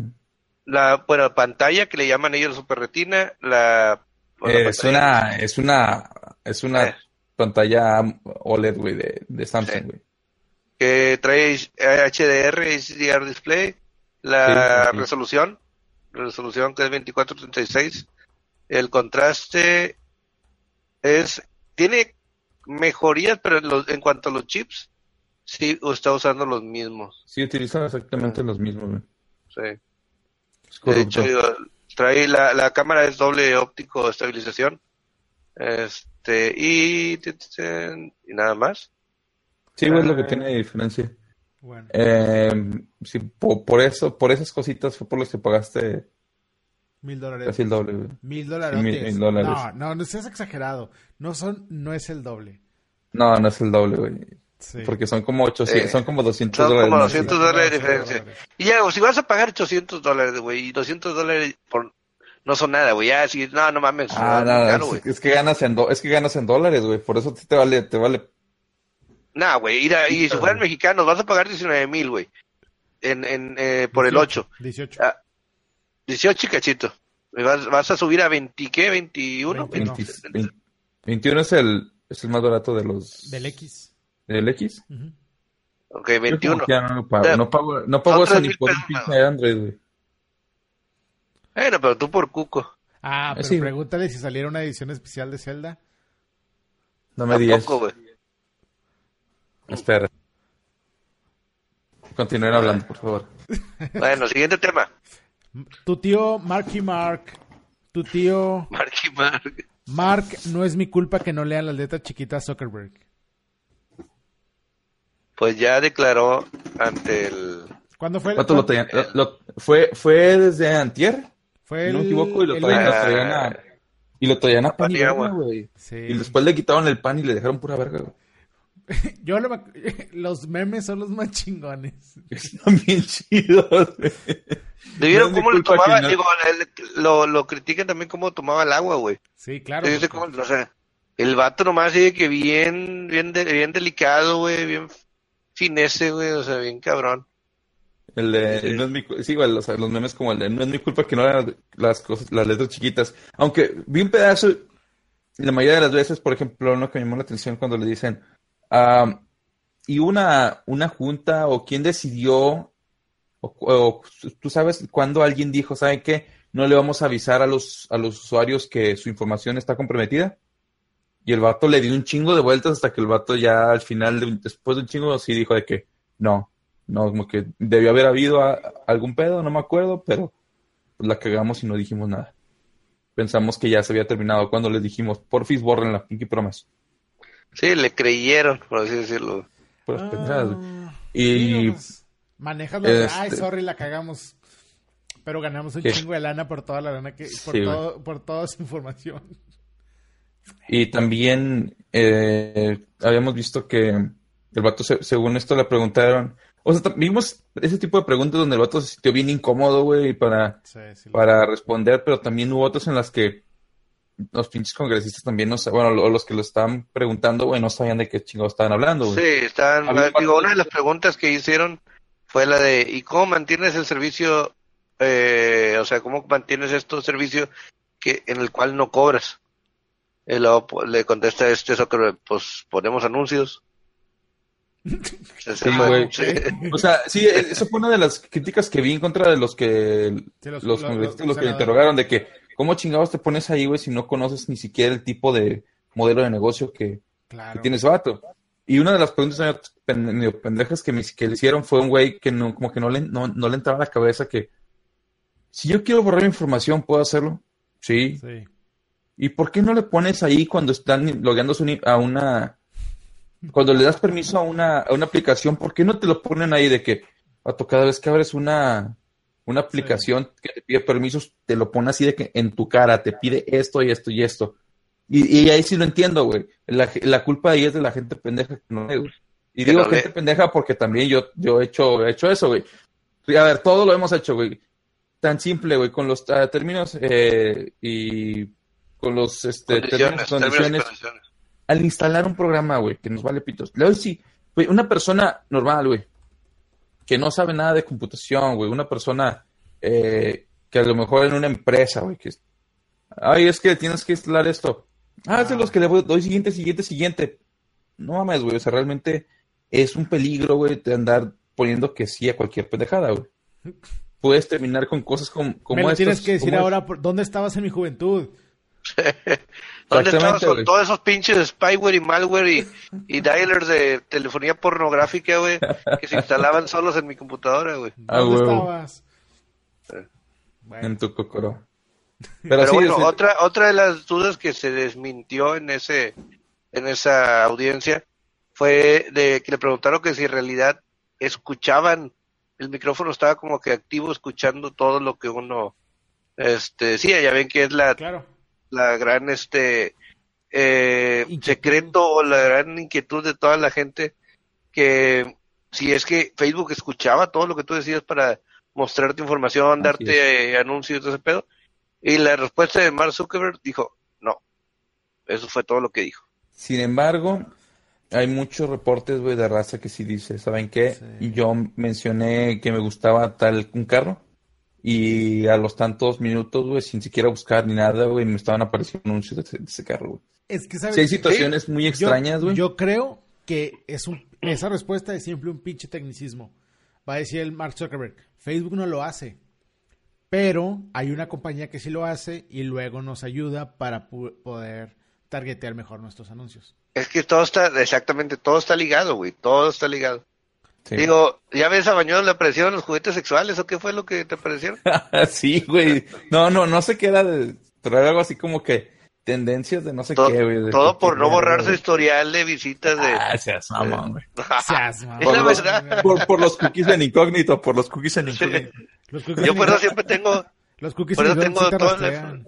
La, bueno, pantalla que le llaman ellos super retina, la... es una, es una, es una Eh. pantalla OLED, güey, de, de Samsung, Sí. que trae HDR, HDR display, la Sí, sí, sí. resolución, resolución que es 2436, el contraste es, tiene mejorías, pero en, los- en cuanto a los chips, sí está usando los mismos. Sí, utiliza exactamente los mismos, güey. Sí. De hecho, trae la, la cámara es doble óptico estabilización. Este, y, y nada más. Sí, güey, es lo que Ah. tiene diferencia. Bueno, Eh, sí, po- por, eso, por esas cositas fue por las que pagaste mil dólares. casi el doble, güey. Mil dólares. mil- mil dólares. No, no, no seas exagerado. No son, no es el doble. No, no es el doble, güey. Sí. Porque son como 800, Eh, son como 200 son dólares. como más, güey. 200 dólares de diferencia. Y ya, si vas a pagar 800 dólares, güey, y 200 dólares por, no son nada, güey, ya, si, no, no mames, Ah, es no, caro, es, güey. es que ganas en do- es que ganas en dólares, güey. Por eso te vale, te vale. Nah, güey, y si fueran mexicanos, vas a pagar 19 mil, güey, en, en, eh, por el 8. 18. Ah, 18 y cachito. Vas, vas a subir a 20, ¿qué? 21. 21. 20 20 21 es el, es el más barato de los. Del X. ¿Del X? Ujú. Ok, Yo como 21. que ya no lo pago. No pago, no pago eso ni por un pinche Android, güey. Bueno, pero tú por cuco. Ah, pero Sí. pregúntale si saliera una edición especial de Zelda. No me digas. Espera. Continúen hablando, por favor. Bueno, siguiente tema. Tu tío Marky Mark. Tu tío Marky Mark. Mark, no es mi culpa que no lean las letras chiquitas Zuckerberg. Pues ya declaró ante el... ¿Cuándo fue? el- ¿Cuánto lo cuándo- traían? Lo- lo- fue, fue desde Antier, Fue no me el- equivoco, y lo el traían, lo lunes. traían a, y lo traían a pan y agua. güey. Sí. Y después le quitaron el pan y le dejaron pura verga, güey. Yo lo- los memes son los más chingones. Están bien chidos, güey. ¿Le vieron No cómo le culpa tomaba? Digo, el- lo, lo critican también cómo tomaba el agua, güey. Sí, claro. Cómo- o sea, el vato nomás sigue que bien, bien, de- bien delicado, güey, bien finese, güey, o sea, bien cabrón. El de, Sí. no es mi sí, o sea, los memes como el de, no es mi culpa que no eran las cosas, las letras chiquitas. Aunque vi un pedazo, la mayoría de las veces, por ejemplo, uno que me llamó la atención cuando le dicen, ah, y una, una junta, o quién decidió, o, o tú sabes cuándo alguien dijo, ¿saben qué? No le vamos a avisar a los, a los usuarios que su información está comprometida. Y el vato le dio un chingo de vueltas hasta que el vato ya al final, de después de un chingo, sí dijo de que no, no, como que debió haber habido a- algún pedo, no me acuerdo, pero pues, la cagamos y no dijimos nada. Pensamos que ya se había terminado cuando les dijimos, porfis, borren la Pinky Promise. Sí, le creyeron, por así decirlo. Ah, Y pues, de, este- ay, sorry, la cagamos. Pero ganamos un ¿Qué? chingo de lana por toda la lana que, por, Sí, todo, por toda su información. Y también eh, habíamos visto que el vato, se- según esto, le preguntaron. O sea, vimos ese tipo de preguntas donde el vato se sintió bien incómodo, güey, para, Sí, sí, para responder, pero también hubo otras en las que los pinches congresistas también no bueno, lo- los que lo estaban preguntando, güey, no sabían de qué chingados estaban hablando, güey. Sí, un digo, una de las preguntas que hicieron fue la de, ¿y cómo mantienes el servicio, eh, o sea, cómo mantienes estos servicios que, en el cual no cobras? Y luego pues, le contesta este Zuckerberg, pues ponemos anuncios. Sí, güey. sí. O sea, sí, e- eso fue una de las críticas que vi en contra de los que Sí, los- los, los- congresistas, los los que le interrogaron, de que, ¿cómo chingados te pones ahí, güey, si no conoces ni siquiera el tipo de modelo de negocio que, Claro. que tiene ese vato? Y una de las preguntas medio pendejas que, me, que le hicieron fue un güey que no, como que no le, no, no le entraba a la cabeza que, si yo quiero borrar información, ¿puedo hacerlo? Sí. Sí. ¿Y por qué no le pones ahí cuando están logueándose uni- a una... Cuando le das permiso a una, a una aplicación, ¿por qué no te lo ponen ahí de que, vato, cada vez que abres una, una aplicación que te pide permisos, te lo pone así de que en tu cara, te pide esto y esto y esto? Y, y ahí sí lo entiendo, güey. La, la culpa ahí es de la gente pendeja que no güey. Y Que digo no gente pendeja porque también yo, yo he hecho, he hecho eso, güey. A ver, todo lo hemos hecho, güey. Tan simple, güey, con los ah, términos eh, y con los este, términos Condiciones, y términos condiciones condiciones. al instalar un programa, güey, que nos vale pitos. Le doy sí, güey, una persona normal, güey, que no sabe nada de computación, güey, una persona eh, que a lo mejor en una empresa, güey, que es, ay, es que tienes que instalar esto. Ah, es de los que le voy- doy siguiente, siguiente, siguiente. No mames, güey, o sea, realmente es un peligro, güey, de andar poniendo que sí a cualquier pendejada, güey. Puedes terminar con cosas como, como Me lo tienes que decir ahora, ¿dónde estabas en mi juventud? ¿Dónde con güey. todos esos pinches spyware y malware y, y dialers de telefonía pornográfica, güey, que se instalaban solos en mi computadora, güey? Ah, ¿Dónde huevo. estabas? Bueno, En tu cocoro. Pero, Pero sí, bueno, otra, otra de las dudas que se desmintió en ese, en esa audiencia fue de que le preguntaron que si en realidad escuchaban, el micrófono estaba como que activo escuchando todo lo que uno, este, sí, ya ven que es la, claro. La gran, este, eh, secreto o la gran inquietud de toda la gente que si es que Facebook escuchaba todo lo que tú decías para mostrarte información, Así darte eh, anuncios y todo ese pedo. Y la respuesta de Mark Zuckerberg dijo, no. Eso fue todo lo que dijo. Sin embargo, hay muchos reportes, güey, de raza que sí dice, ¿saben qué? Sí. Yo mencioné que me gustaba tal un carro y a los tantos minutos, güey, sin siquiera buscar ni nada, güey, me estaban apareciendo anuncios de ese, de ese carro, güey. Es que, ¿sabes? Sí hay situaciones muy Yo- extrañas, güey. Yo creo que es un, esa respuesta es siempre un pinche tecnicismo. Va a decir el Mark Zuckerberg, Facebook no lo hace, pero hay una compañía que sí lo hace y luego nos ayuda para poder targetear mejor nuestros anuncios. Es que todo está, exactamente, todo está ligado, güey. Todo está ligado. Sí. Digo, ¿ya ves a Bañón le aparecieron los juguetes sexuales o qué fue lo que te aparecieron? sí, güey. No, no, no sé qué era de, pero era algo así como que tendencias de no sé todo qué, güey. de todo por no borrar su historial de visitas de... Ah, seas mamón, güey. Seas, mamón. Es la los- verdad. Por, por los cookies en incógnito, por los cookies en Sí. incógnito. Los cookies Yo por eso siempre tengo... Los cookies por eso en tengo todo el-.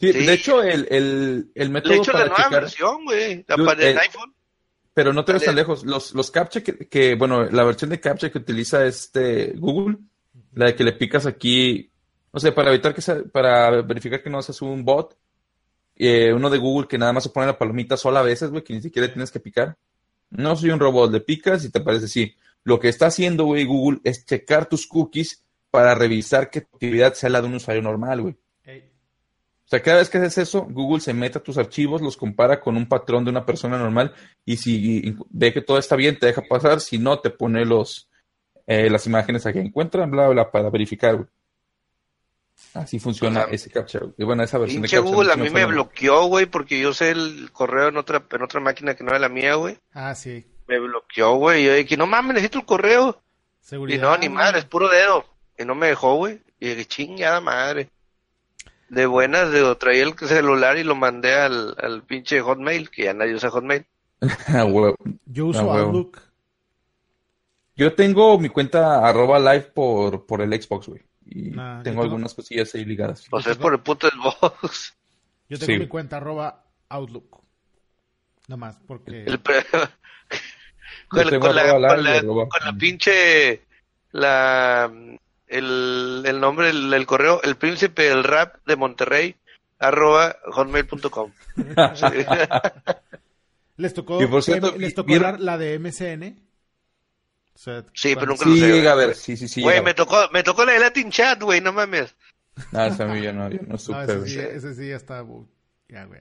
Sí, Sí. De hecho, el, el, el De método hecho, la nueva checar, versión, güey, la para el eh, iPhone. Pero no te ves tan lejos. Los, los captcha que, que, bueno, la versión de captcha que utiliza este Google, la de que le picas aquí, o sea, para evitar que sea, para verificar que no seas un bot, eh, uno de Google que nada más se pone la palomita sola a veces, güey, que ni siquiera tienes que picar. No soy un robot, le picas y te aparece así. Lo que está haciendo, güey, Google es checar tus cookies para revisar que tu actividad sea la de un usuario normal, güey. O sea, cada vez que haces eso, Google se mete a tus archivos, los compara con un patrón de una persona normal y si ve que todo está bien, te deja pasar. Si no, te pone los eh, las imágenes a que encuentran, bla, bla, para verificar, güey. Así funciona ese captcha, güey. Y bueno, esa versión de captcha. Google a no mí me bloqueó, güey, porque yo sé el correo en otra, en otra máquina que no era la mía, güey. Ah, sí. Me bloqueó, güey. Y yo dije, no mames, necesito el correo. Y Seguridad. no, ni madre, es puro dedo. Y no me dejó, güey. Y dije, chingada madre. De buenas, de, traía el celular y lo mandé al, al pinche Hotmail, que ya nadie usa Hotmail. Ah. Yo uso Ah. Outlook. Yo tengo mi cuenta arroba live por, por el Xbox, güey. Y Nah, yo tengo tengo- algunas cosillas ahí ligadas. Pues es por el puto Xbox. Yo tengo Sí. mi cuenta arroba Outlook. Nada más, porque... El pre- con, la, con la pinche la el, el nombre el, el correo el príncipe del rap de Monterrey arroba hotmail.com Sí. Les tocó, Que, por cierto, M- les tocó ¿vieron? la, la de MCN. O sea, Sí, pero nunca Sí, lo sé, llega a güey. ver, sí, sí, sí. Güey, me tocó me tocó la de Latin Chat güey no mames No, esa a mí yo no, yo no No, supe, ese sí, ese sí ya está... Ya, güey,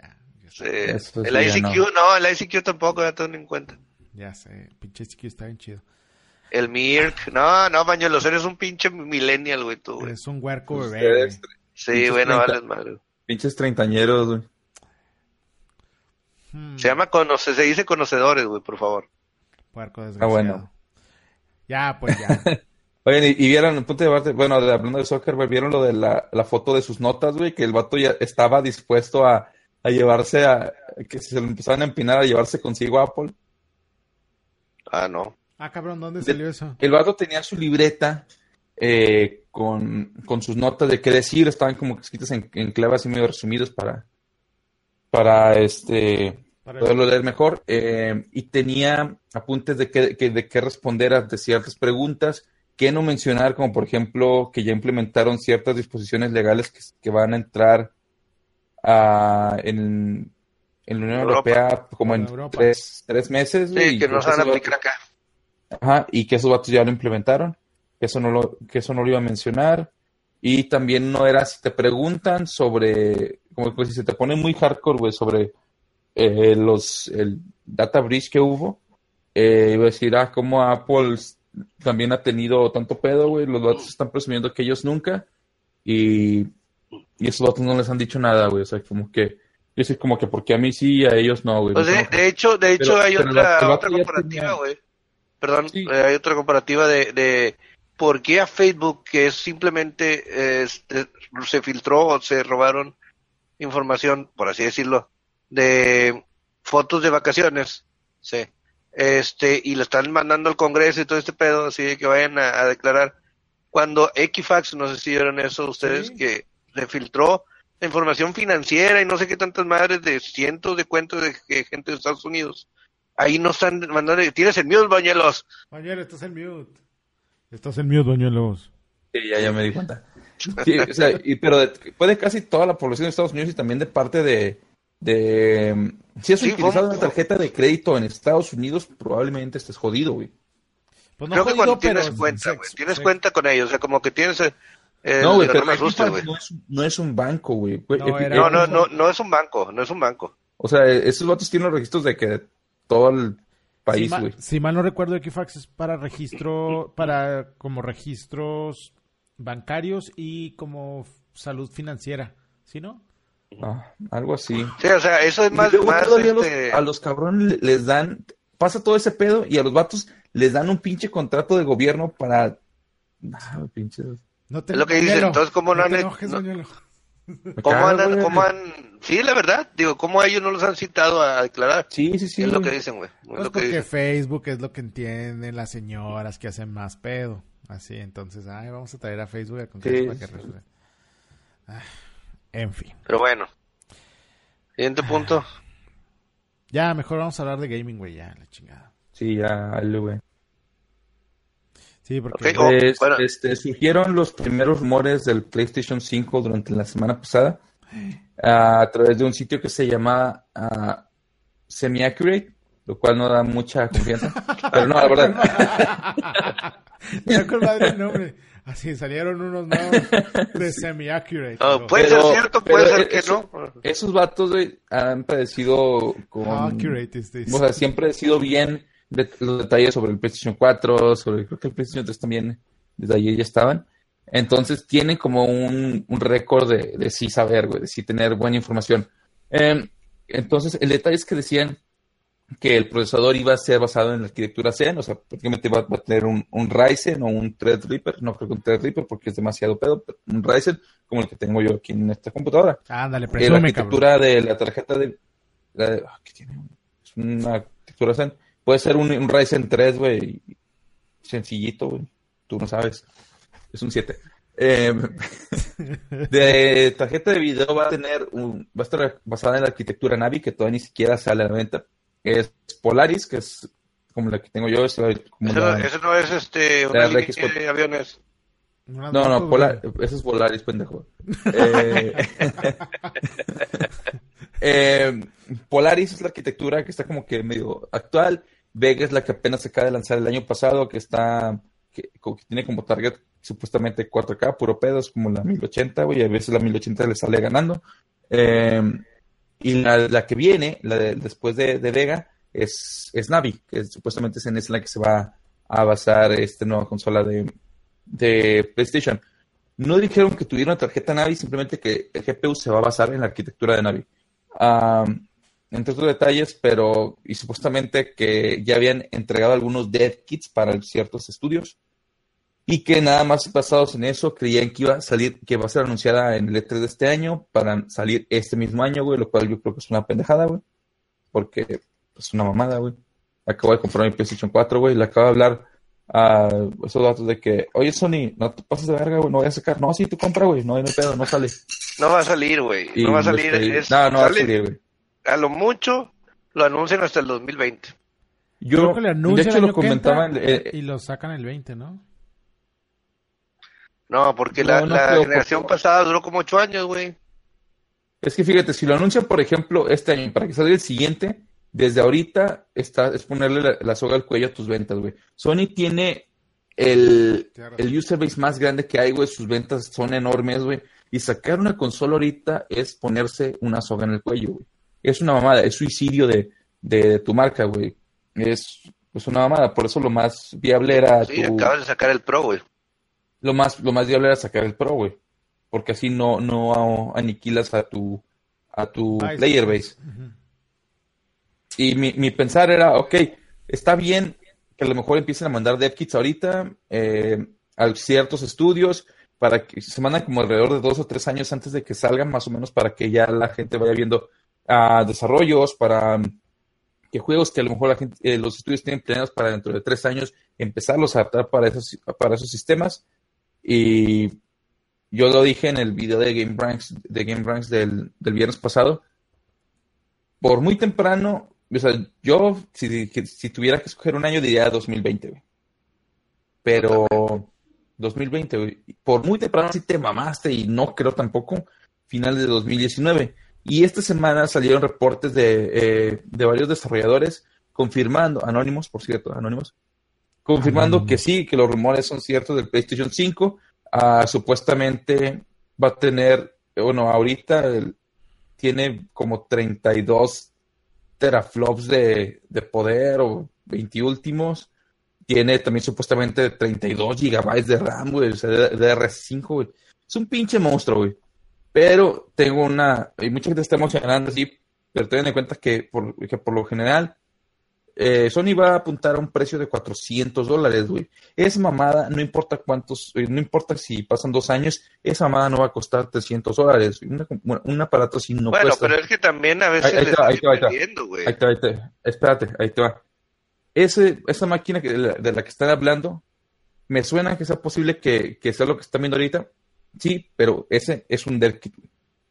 Sí. el ICQ no. no. el ICQ tampoco ya tengo en cuenta Ya sé, pinche chiqui está bien chido. El Mirk no no bañuelos eres un pinche millennial güey tú güey Es un huerco bebé, Ustedes, güey. sí pinches güey no 30. vales madre pinches treintañeros, güey. Hmm, se llama conoce se dice conocedores güey por favor Puerco desgraciado. Ah, bueno. Ya, pues ya. Oigan, y, y vieron, el punto de debate, bueno, de, hablando de Zuckerberg, vieron lo de la, la foto de sus notas, güey, que el vato ya estaba dispuesto a, a llevarse a, que se lo empezaran a empinar a llevarse consigo a Apple. ah no ah, cabrón, ¿dónde De- salió eso? El vato tenía su libreta eh, con, con sus notas de qué decir, estaban como escritas en, en clave así medio resumidos para, para este Para- poderlo leer mejor. eh, y tenía apuntes de qué, que- de qué responder ante ciertas preguntas, qué no mencionar, como por ejemplo que ya implementaron ciertas disposiciones legales que, que van a entrar a- en, en la Unión Europa. Europea como en tres, tres meses. sí y que no se van a aplicar acá Ajá, y que esos vatos ya lo implementaron, que eso no lo, que eso no lo iba a mencionar. Y también no era si te preguntan sobre, como que si se te pone muy hardcore, güey, sobre eh, los, el data breach que hubo, eh, iba a decir, ah, como Apple también ha tenido tanto pedo, güey, los vatos están presumiendo que ellos nunca. Y, y esos vatos no les han dicho nada, güey. O sea, como que, yo sé como que porque a mí sí y a ellos no, güey. Pues de, de hecho, de hecho Pero- hay pero otra, otra comparativa, güey. Perdón, Sí. eh, hay otra comparativa de, de por qué a Facebook, que es simplemente este, se filtró o se robaron información, por así decirlo, de fotos de vacaciones, sí, este, y lo están mandando al Congreso y todo este pedo, así de que vayan a, a declarar. Cuando Equifax, no sé si vieron eso ustedes, Sí. que se filtró la información financiera y no sé qué tantas madres de cientos de cuentos de, de gente de Estados Unidos. Ahí no están mandando, tienes el miedo, bañuelos. Bañuelo, estás en mute. Estás en mute, Bañuelos. Sí, ya, ya me di cuenta. Sí, o sea, y- pero de- puede casi toda la población de Estados Unidos y también de parte de... de si has Sí, utilizado una tarjeta de crédito en Estados Unidos, probablemente estés jodido, güey. Pues no Creo que jodido, cuando pero tienes cuenta, güey, tienes cuenta con ellos, o sea, como que tienes... eh, No, güey, pero no me Equifax güey. no es, no es un banco, güey. No, no, no, no es un banco, no es un banco. O sea, esos vatos tienen los registros de que todo el país, güey. si mal no recuerdo, Equifax es para registro, para como registros bancarios y como salud financiera, ¿sí no? Ah, algo así. Sí, o sea, eso es más, luego más todavía a los- este, a los cabrones le- les dan, pasa todo ese pedo y a los vatos les dan un pinche contrato de gobierno para... Ah, pinches... No te Es lo que dicen, entonces, ¿cómo no han- enojes, no- ¿Cómo güey. cómo han, sí, la verdad, digo, ¿cómo a ellos no los han citado a declarar? Sí, sí, sí. es lo que dicen, güey. Es Pues lo que porque dicen. Facebook es lo que entienden las señoras que hacen más pedo. Así, entonces, ay, vamos a traer a Facebook Congreso Sí, para que. Ah, en fin. Pero bueno. Siguiente punto. Ya, mejor vamos a hablar de gaming, güey, ya, la chingada. Sí, ya, güey. Sí, porque... Oh, Pues, bueno. este, surgieron los primeros rumores del PlayStation 5 durante la semana pasada ah, a través de un sitio que se llama ah, Semi-Accurate, lo cual no da mucha confianza. Pero no, la verdad. Ya con madre el nombre. Así salieron unos nuevos de semi-accurate. Pero- puede Pero- ser cierto, puede ser que eso- no. Esos vatos, han padecido con... How accurate is this? O sea, siempre he sido bien de los detalles sobre el PlayStation 4, sobre creo que el PlayStation 3 también, desde ayer ya estaban. Entonces tienen como un, un récord de, de sí saber, güey, de sí tener buena información. Eh, entonces, el detalle es que decían que el procesador iba a ser basado en la arquitectura Zen, o sea, prácticamente va, va a tener un, un Ryzen o un Threadripper, no creo que un Threadripper porque es demasiado pedo, pero un Ryzen como el que tengo yo aquí en esta computadora. Ándale, Eh, la presume, cabrón. arquitectura de la tarjeta de... La de ah, ¿qué tiene? Es una arquitectura Zen. Puede ser un, un Ryzen 3, güey. Sencillito, güey. Tú no sabes. Es un 7. Eh, de tarjeta de video va a tener un, va a estar basada en la arquitectura Navi que todavía ni siquiera sale a la venta. Es Polaris, que es como la que tengo yo, es la- como Eso, la- no- eso no es este, una RX4. de aviones. No, no, motos, Polar, ese es Polaris, pendejo. Eh, eh, Polaris es la arquitectura que está como que medio actual. Vega es la que apenas se acaba de lanzar el año pasado, que está, que, tiene como target supuestamente 4K, puro pedo, es como la 1080, güey, a veces la 1080 le sale ganando. Eh, y la, la que viene, la de- después de, de Vega, es, es Navi, que supuestamente es en esa la que se va a basar esta nueva consola de, de PlayStation. No dijeron que tuviera una tarjeta Navi, simplemente que el GPU se va a basar en la arquitectura de Navi. Am, entre otros detalles, pero y supuestamente que ya habían entregado algunos dev kits para ciertos estudios y que nada más basados en eso creían que iba a salir, que va a ser anunciada en el E3 de este año para salir este mismo año, güey, lo cual yo creo que es una pendejada, güey, porque es una mamada, güey. Acabo de comprar mi PlayStation 4, güey, le acabo de hablar a esos datos de que, oye, Sony, no te pases de verga, güey, no voy a sacar. No, sí, tú compra, güey, no, no pedo, no sale. No va a salir, güey. No va a salir. estoy- es- no, no va a salir, güey. A lo mucho lo anuncian hasta el 2020. Yo Yo, creo que le de anuncian hecho, el lo año que comentaba entra en- eh, y lo sacan el 20, ¿no? No, porque No, la, no la creo, generación pasada duró como ocho años, güey. Es que fíjate, si lo anuncian, por ejemplo, este año, para que salga el siguiente, desde ahorita está, es ponerle la, la soga al cuello a tus ventas, güey. Sony tiene el, el user base más grande que hay, güey. Sus ventas son enormes, güey. Y sacar una consola ahorita es ponerse una soga en el cuello, güey. Es una mamada, es suicidio de, de, de tu marca, güey. Es, es una mamada. Por eso lo más viable era Sí, tu- acabas de sacar el Pro, güey. lo más, lo más viable era sacar el Pro, güey. porque así no, no aniquilas a tu, a tu player base. Y mi, mi pensar era, ok, está bien que a lo mejor empiecen a mandar dev kits ahorita eh, a ciertos estudios para que se mandan como alrededor de dos o tres años antes de que salgan, más o menos para que ya la gente vaya viendo ah, desarrollos, para que juegos que a lo mejor eh, los estudios tienen planeados para dentro de tres años empezarlos a adaptar para esos, para esos sistemas. Y yo lo dije en el video de Game Ranks, de Game Ranks del, del viernes pasado. Por muy temprano, o sea, yo si, si tuviera que escoger un año diría 2020, güey. Pero 2020, güey. Por muy temprano sí te mamaste y no creo tampoco final de 2019. Y esta semana salieron reportes de, eh, de varios desarrolladores confirmando, anónimos, por cierto, anónimos, confirmando que sí, que los rumores son ciertos del PlayStation 5. Ah, supuestamente va a tener, bueno, ahorita tiene como 32 teraflops de, de poder o 20 últimos. Tiene también supuestamente 32 gigabytes de RAM, güey, o sea, de, de R5, güey. Es un pinche monstruo, güey. Pero tengo una, y mucha gente está emocionando así, pero tengan en cuenta que por, que por lo general eh, Sony va a apuntar a un precio de 400 dólares, güey. Esa mamada, no importa cuántos, eh, no importa si pasan dos años, esa mamada no va a costar 300 dólares. Una- bueno, un aparato así no bueno, cuesta. pero es que también a veces Ahí- ahí te va, güey. Ahí te va, ahí te va. Espérate, ahí te va. Ese, esa máquina que, de, la, de la que están hablando, me suena que sea posible que, que sea lo que están viendo ahorita. Sí, pero ese es un dev kit.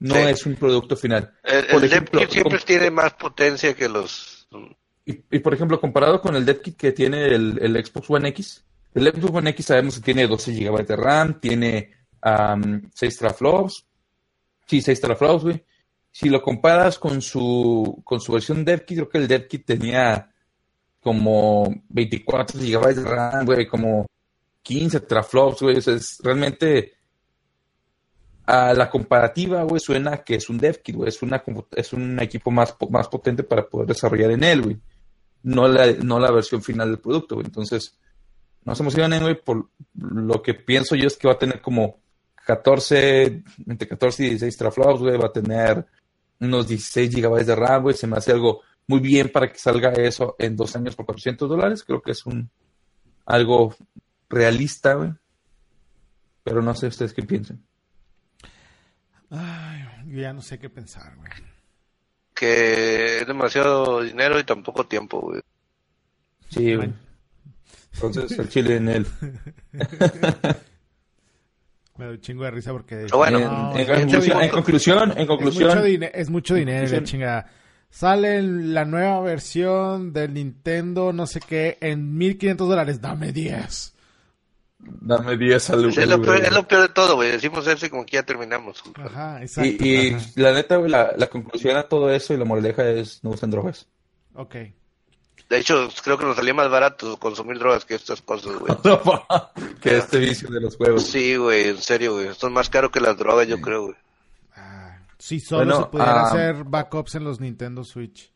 No Sí. es un producto final. El, por el Dev ejemplo, Kit siempre tiene más potencia que los... Y, y, por ejemplo, comparado con el dev kit que tiene el, el Xbox One X, el Xbox One X sabemos que tiene 12 GB de RAM, tiene am, 6 teraflops. Sí, 6 teraflops, güey. Si lo comparas con su, con su versión dev kit, creo que el dev kit tenía como 24 GB de RAM, güey, como 15 teraflops, güey. O sea, es realmente a la comparativa, güey, suena que es un dev kit, güey. Es, una, es un equipo más, más potente para poder desarrollar en él, güey. No la, no la versión final del producto, güey. Entonces, no se emocionen, güey, por lo que pienso yo es que va a tener como 14, entre 14 y 16 teraflops, güey. Va a tener unos 16 gigabytes de RAM, güey. Se me hace algo muy bien para que salga eso en dos años por 400 dólares. Creo que es un algo realista, güey. Pero no sé ustedes qué piensan. Ay, yo ya no sé qué pensar, güey. que es demasiado dinero y tan poco tiempo, güey. Sí, güey. Entonces, el chile en él. Me doy un chingo de risa porque... Pero bueno, en, No, en mucho conclusión, en conclusión, en Es mucho, conclusión, es mucho dinero, la conclusión- chingada. Sale la nueva versión del Nintendo, no sé qué, en 1500 dólares. Dame 10. Dame 10 al Es lo, peor, es lo peor de todo, güey. Decimos eso y como que ya terminamos. Ajá, exacto. Y, y ajá. la neta, güey, la, la conclusión a todo eso y la moraleja es no usen drogas. Ok. De hecho, creo que nos salía más barato consumir drogas que estas cosas, güey. que este vicio de los juegos. Sí, güey, en serio, güey. Esto es más caro que las drogas, yo creo, güey. Ah, si solo Bueno, se pudiera ah, hacer backups en los Nintendo Switch.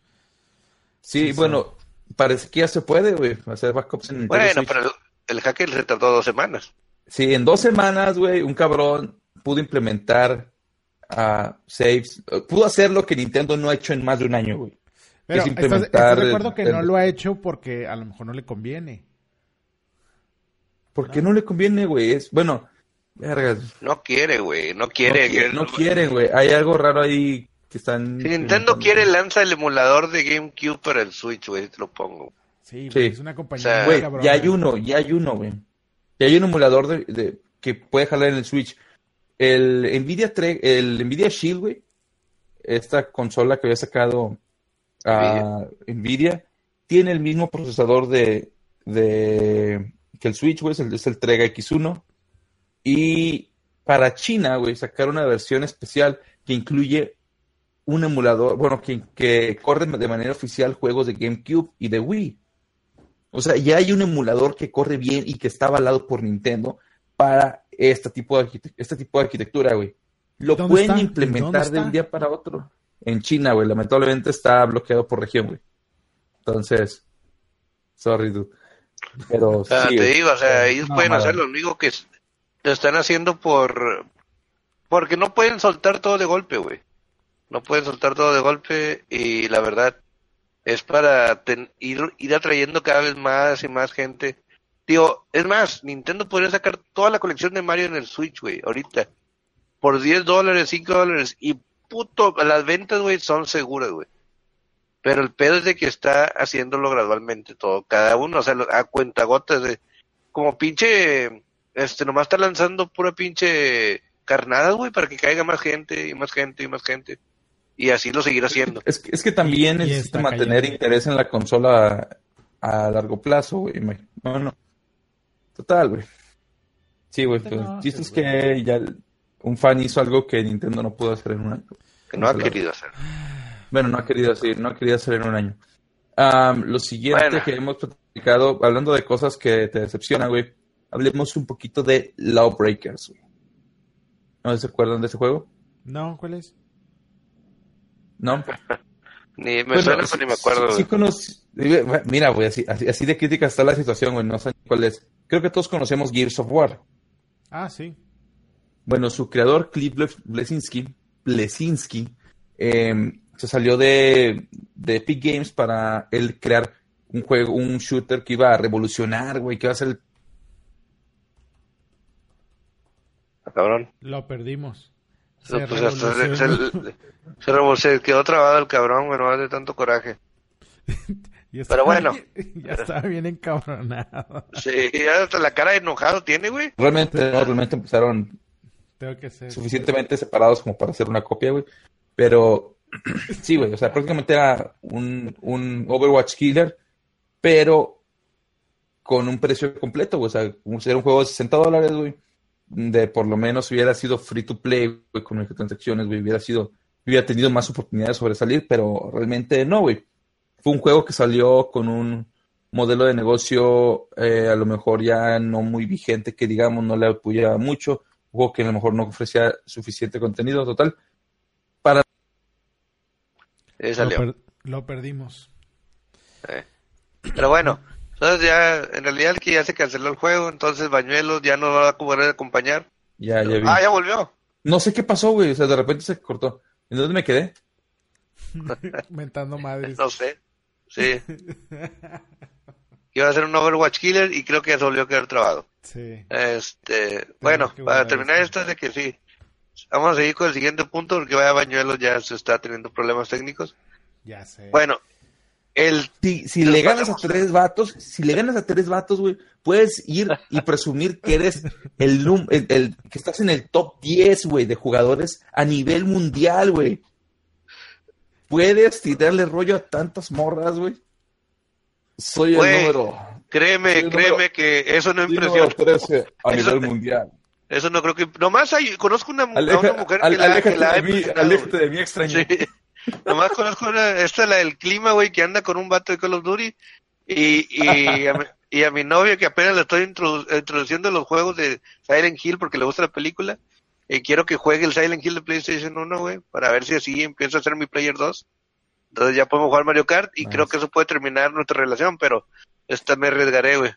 Sí, Sí, bueno, parece que ya se puede, güey, hacer backups en Nintendo Bueno, Switch. pero el, hacker se tardó dos semanas. Sí, en dos semanas, güey, un cabrón pudo implementar ah, saves. Pudo hacer lo que Nintendo no ha hecho en más de un año, güey. Pero Es ¿estás, implementar estás de acuerdo el- que no lo ha hecho porque a lo mejor no le conviene? ¿Por qué no le conviene, güey? Es, bueno, vergas. No quiere, güey. No No, quiere. quiere- que- no quieren, güey. Hay algo raro ahí que están. Si Nintendo quiere, lanza el emulador de GameCube para el Switch, güey. Te lo pongo. Sí, Sí. es una compañía O sea, ya hay uno, ya hay uno, güey. Ya hay un emulador de, de- que puede jalar en el Switch. El Nvidia, tre- el Nvidia Shield, güey. Esta consola que había sacado a Nvidia, tiene el mismo procesador de, de que el Switch, güey. Es el, es el Trega X1. Y para China, güey, sacaron una versión especial que incluye un emulador, bueno, que, que corre de manera oficial juegos de GameCube y de Wii. O sea, ya hay un emulador que corre bien y que está avalado por Nintendo para este tipo de, arquite- este tipo de arquitectura, güey. Lo ¿Dónde pueden está? implementar ¿Dónde de un día para otro. En China, güey. Lamentablemente está bloqueado por región, güey. Entonces, sorry, dude. Pero O sea, sí, te digo, o sea, ellos pueden mamada. hacer lo único que lo están haciendo por Porque no pueden soltar todo de golpe, güey. No pueden soltar todo de golpe y la verdad es para ir, ir atrayendo cada vez más y más gente. Digo, es más, Nintendo podría sacar toda la colección de Mario en el Switch, güey, ahorita. Por 10 dólares, 5 dólares. Y puto, las ventas, güey, son seguras, güey. Pero el pedo es de que está haciéndolo gradualmente todo, cada uno, o sea, a cuenta gotas de, como pinche, este, nomás está lanzando pura pinche carnada, güey, para que caiga más gente y más gente y más gente. Y así lo seguirá haciendo. Es, es que también necesita mantener interés en la consola a, largo plazo, güey. No, no. Total, güey. Sí, güey. No, es que ya un fan hizo algo que Nintendo no pudo hacer en un año. Que no ha querido hacer. Bueno, no ha querido hacer, no ha querido hacer en un año. lo siguiente que hemos platicado, hablando de cosas que te decepcionan, güey, hablemos un poquito de Lawbreakers, güey. ¿No se acuerdan de ese juego? No, ¿cuál es? ¿No? ni me suena, ni me acuerdo. Sí, Mira, güey, así, así, de crítica está la situación, güey, no sé cuál es. Creo que todos conocemos Gears of War. Ah, sí. Bueno, su creador, Cliff Blesinski, Blesinski eh, se salió de, de Epic Games para él crear un juego, un shooter que iba a revolucionar, güey, que iba a ser el... Ah, cabrón. Lo perdimos. Se, pues se, se, quedó trabado el cabrón, güey, no de tanto coraje. Pero bueno. ya estaba bien encabronado. Sí, ya hasta la cara de enojado tiene, güey. Realmente, no, realmente empezaron Tengo que ser. suficientemente separados como para hacer una copia, güey. Pero sí, güey, o sea, prácticamente era un, un Overwatch Killer, pero con un precio completo, güey. O sea, era un juego de 60 dólares, güey. De por lo menos hubiera sido free to play, güey, con microtransacciones, güey. Hubiera sido, hubiera tenido más oportunidades de sobresalir, pero realmente no, güey. Fue un juego que salió con un modelo de negocio eh, a lo mejor ya no muy vigente, que digamos no le apoyaba mucho. Un juego que a lo mejor no ofrecía suficiente contenido total lo, perdimos. Eh. Pero bueno, entonces ya, en realidad el que ya se canceló el juego, entonces Bañuelos ya no va a poder acompañar. Ya, ya vi. Ah, ya volvió. No sé qué pasó, güey, o sea, de repente se cortó. ¿En dónde me quedé? Mentando madres. No sé, sí. Iba a ser un Overwatch Killer y creo que ya se volvió a quedar trabado. Sí. Este, bueno, para terminar esto es de que sí, Vamos a seguir con el siguiente punto porque vaya Bañuelos ya se está teniendo problemas técnicos. Ya sé. Bueno, el si, le ganas a tres vatos, si le ganas a tres vatos, güey, puedes ir y presumir que eres el, el, que estás en el top 10, güey, de jugadores a nivel mundial, güey. Puedes tirarle rollo a tantas morras, güey. Soy el número. Créeme, créeme que eso no impresiona. a nivel mundial. Eso no creo que. Nomás hay, conozco una, a una mujer que la, que la de mí, de mí, extraño. Sí. Nomás conozco una. Esta es la del clima, güey, que anda con un vato de Call of Duty. Y, y, a, mi, y a mi novio, que apenas le estoy introduciendo los juegos de Silent Hill porque le gusta la película. Y quiero que juegue el Silent Hill de PlayStation 1, güey, para ver si así empiezo a hacer mi Player 2. Entonces ya podemos jugar Mario Kart y creo que eso puede terminar nuestra relación, pero esta me arriesgaré, güey.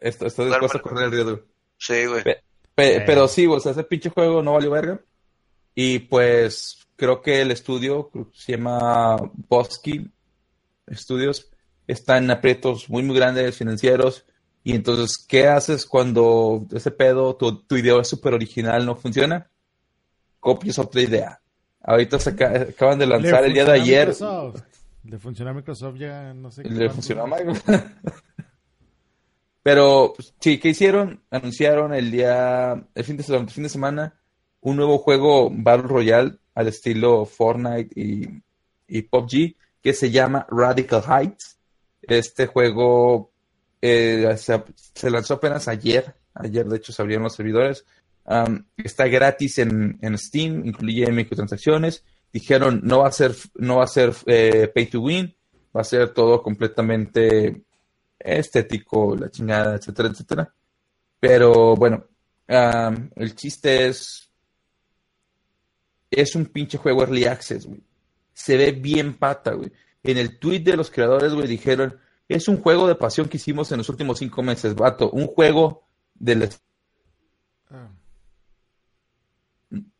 Esto, estoy dispuesto a correr el riesgo. Sí, güey. Pero sí, o sea, ese pinche juego no valió verga. Y pues creo que el estudio, se llama Bosky Studios, está en aprietos muy, muy grandes financieros. Y entonces, ¿qué haces cuando ese pedo, tu, tu idea es súper original, no funciona? Copias otra idea. Ahorita se acaban de lanzar el día de ayer. Le funciona a Microsoft ya, no sé. Le funcionó a Microsoft. Pero pues, sí, ¿qué hicieron? Anunciaron el día, el fin de, el fin de semana, un nuevo juego Battle Royale al estilo Fortnite y, y PUBG que se llama Radical Heights. Este juego eh, se, lanzó apenas ayer. Ayer, de hecho, se abrieron los servidores. está gratis en, Steam, incluye microtransacciones. Dijeron no va a ser, no va a ser eh, pay to win, va a ser todo completamente estético, la chingada, etcétera, etcétera. Pero bueno, el chiste es. Es un pinche juego early access, güey. Se ve bien pata, güey. En el tweet de los creadores, güey, dijeron: Es un juego de pasión que hicimos en los últimos cinco meses, vato. Un juego de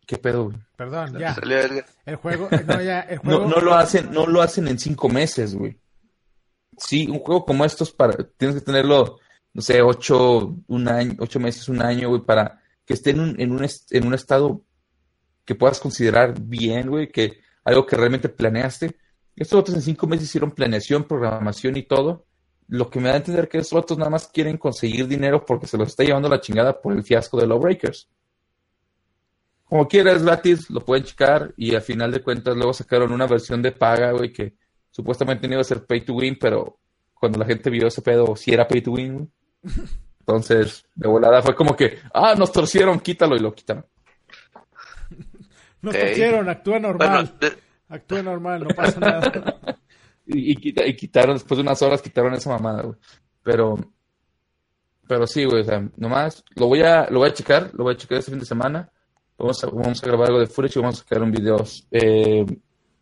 ¿Qué pedo, güey? Perdón, ya. El juego, no, ya, el No, juego. no lo hacen, no lo hacen en cinco meses, güey. Sí, un juego como estos para, tienes que tenerlo, no sé, ocho, un año, ocho meses, un año, güey, para que esté en un, en un, est- en un estado que puedas considerar bien, güey, que algo que realmente planeaste. Estos otros en cinco meses hicieron planeación, programación y todo. Lo que me da a entender que estos otros nada más quieren conseguir dinero porque se los está llevando la chingada por el fiasco de Lawbreakers. Como quieras, gratis, lo pueden checar y al final de cuentas luego sacaron una versión de paga, güey, que supuestamente no iba a ser pay to win, pero cuando la gente vio ese pedo, sí era pay to win, güey. Entonces, de volada fue como que, ah, nos torcieron, quítalo y lo quitaron. Nos Ok. torcieron, actúa normal. Bueno, de- Actúa normal, no pasa nada. Y, y quita- y quitaron, después de unas horas, quitaron esa mamada, güey. Pero, pero sí, güey, o sea, nomás, lo voy a, lo voy a checar, lo voy a checar este fin de semana. Vamos a, vamos a grabar algo de footage y vamos a sacar un video eh,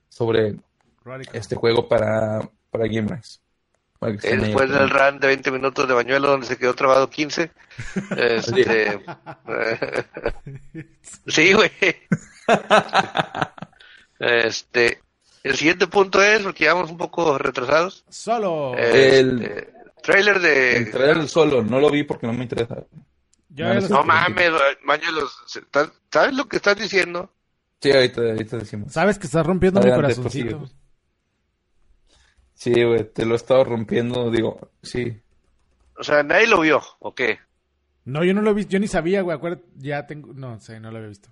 sobre Radical. este juego para, para Game Rise. Después del run de 20 minutos de bañuelo donde se quedó trabado 15. Este, sí, güey. Este, el siguiente punto es, porque ya vamos un poco retrasados, Solo. este, El- trailer de... El trailer solo, no lo vi porque no me interesa. No, ya no los- sé. No mames, Mañuelos, ¿sabes lo que estás diciendo? Sí, ahorita, ahorita decimos. Sabes que estás rompiendo mi corazoncito. prosigue. Sí, güey, te lo he estado rompiendo, digo, sí. O sea, nadie lo vio, ¿o qué? No, yo no lo he visto, yo ni sabía, güey. Acuérdate, ya tengo. No sé, no lo había visto.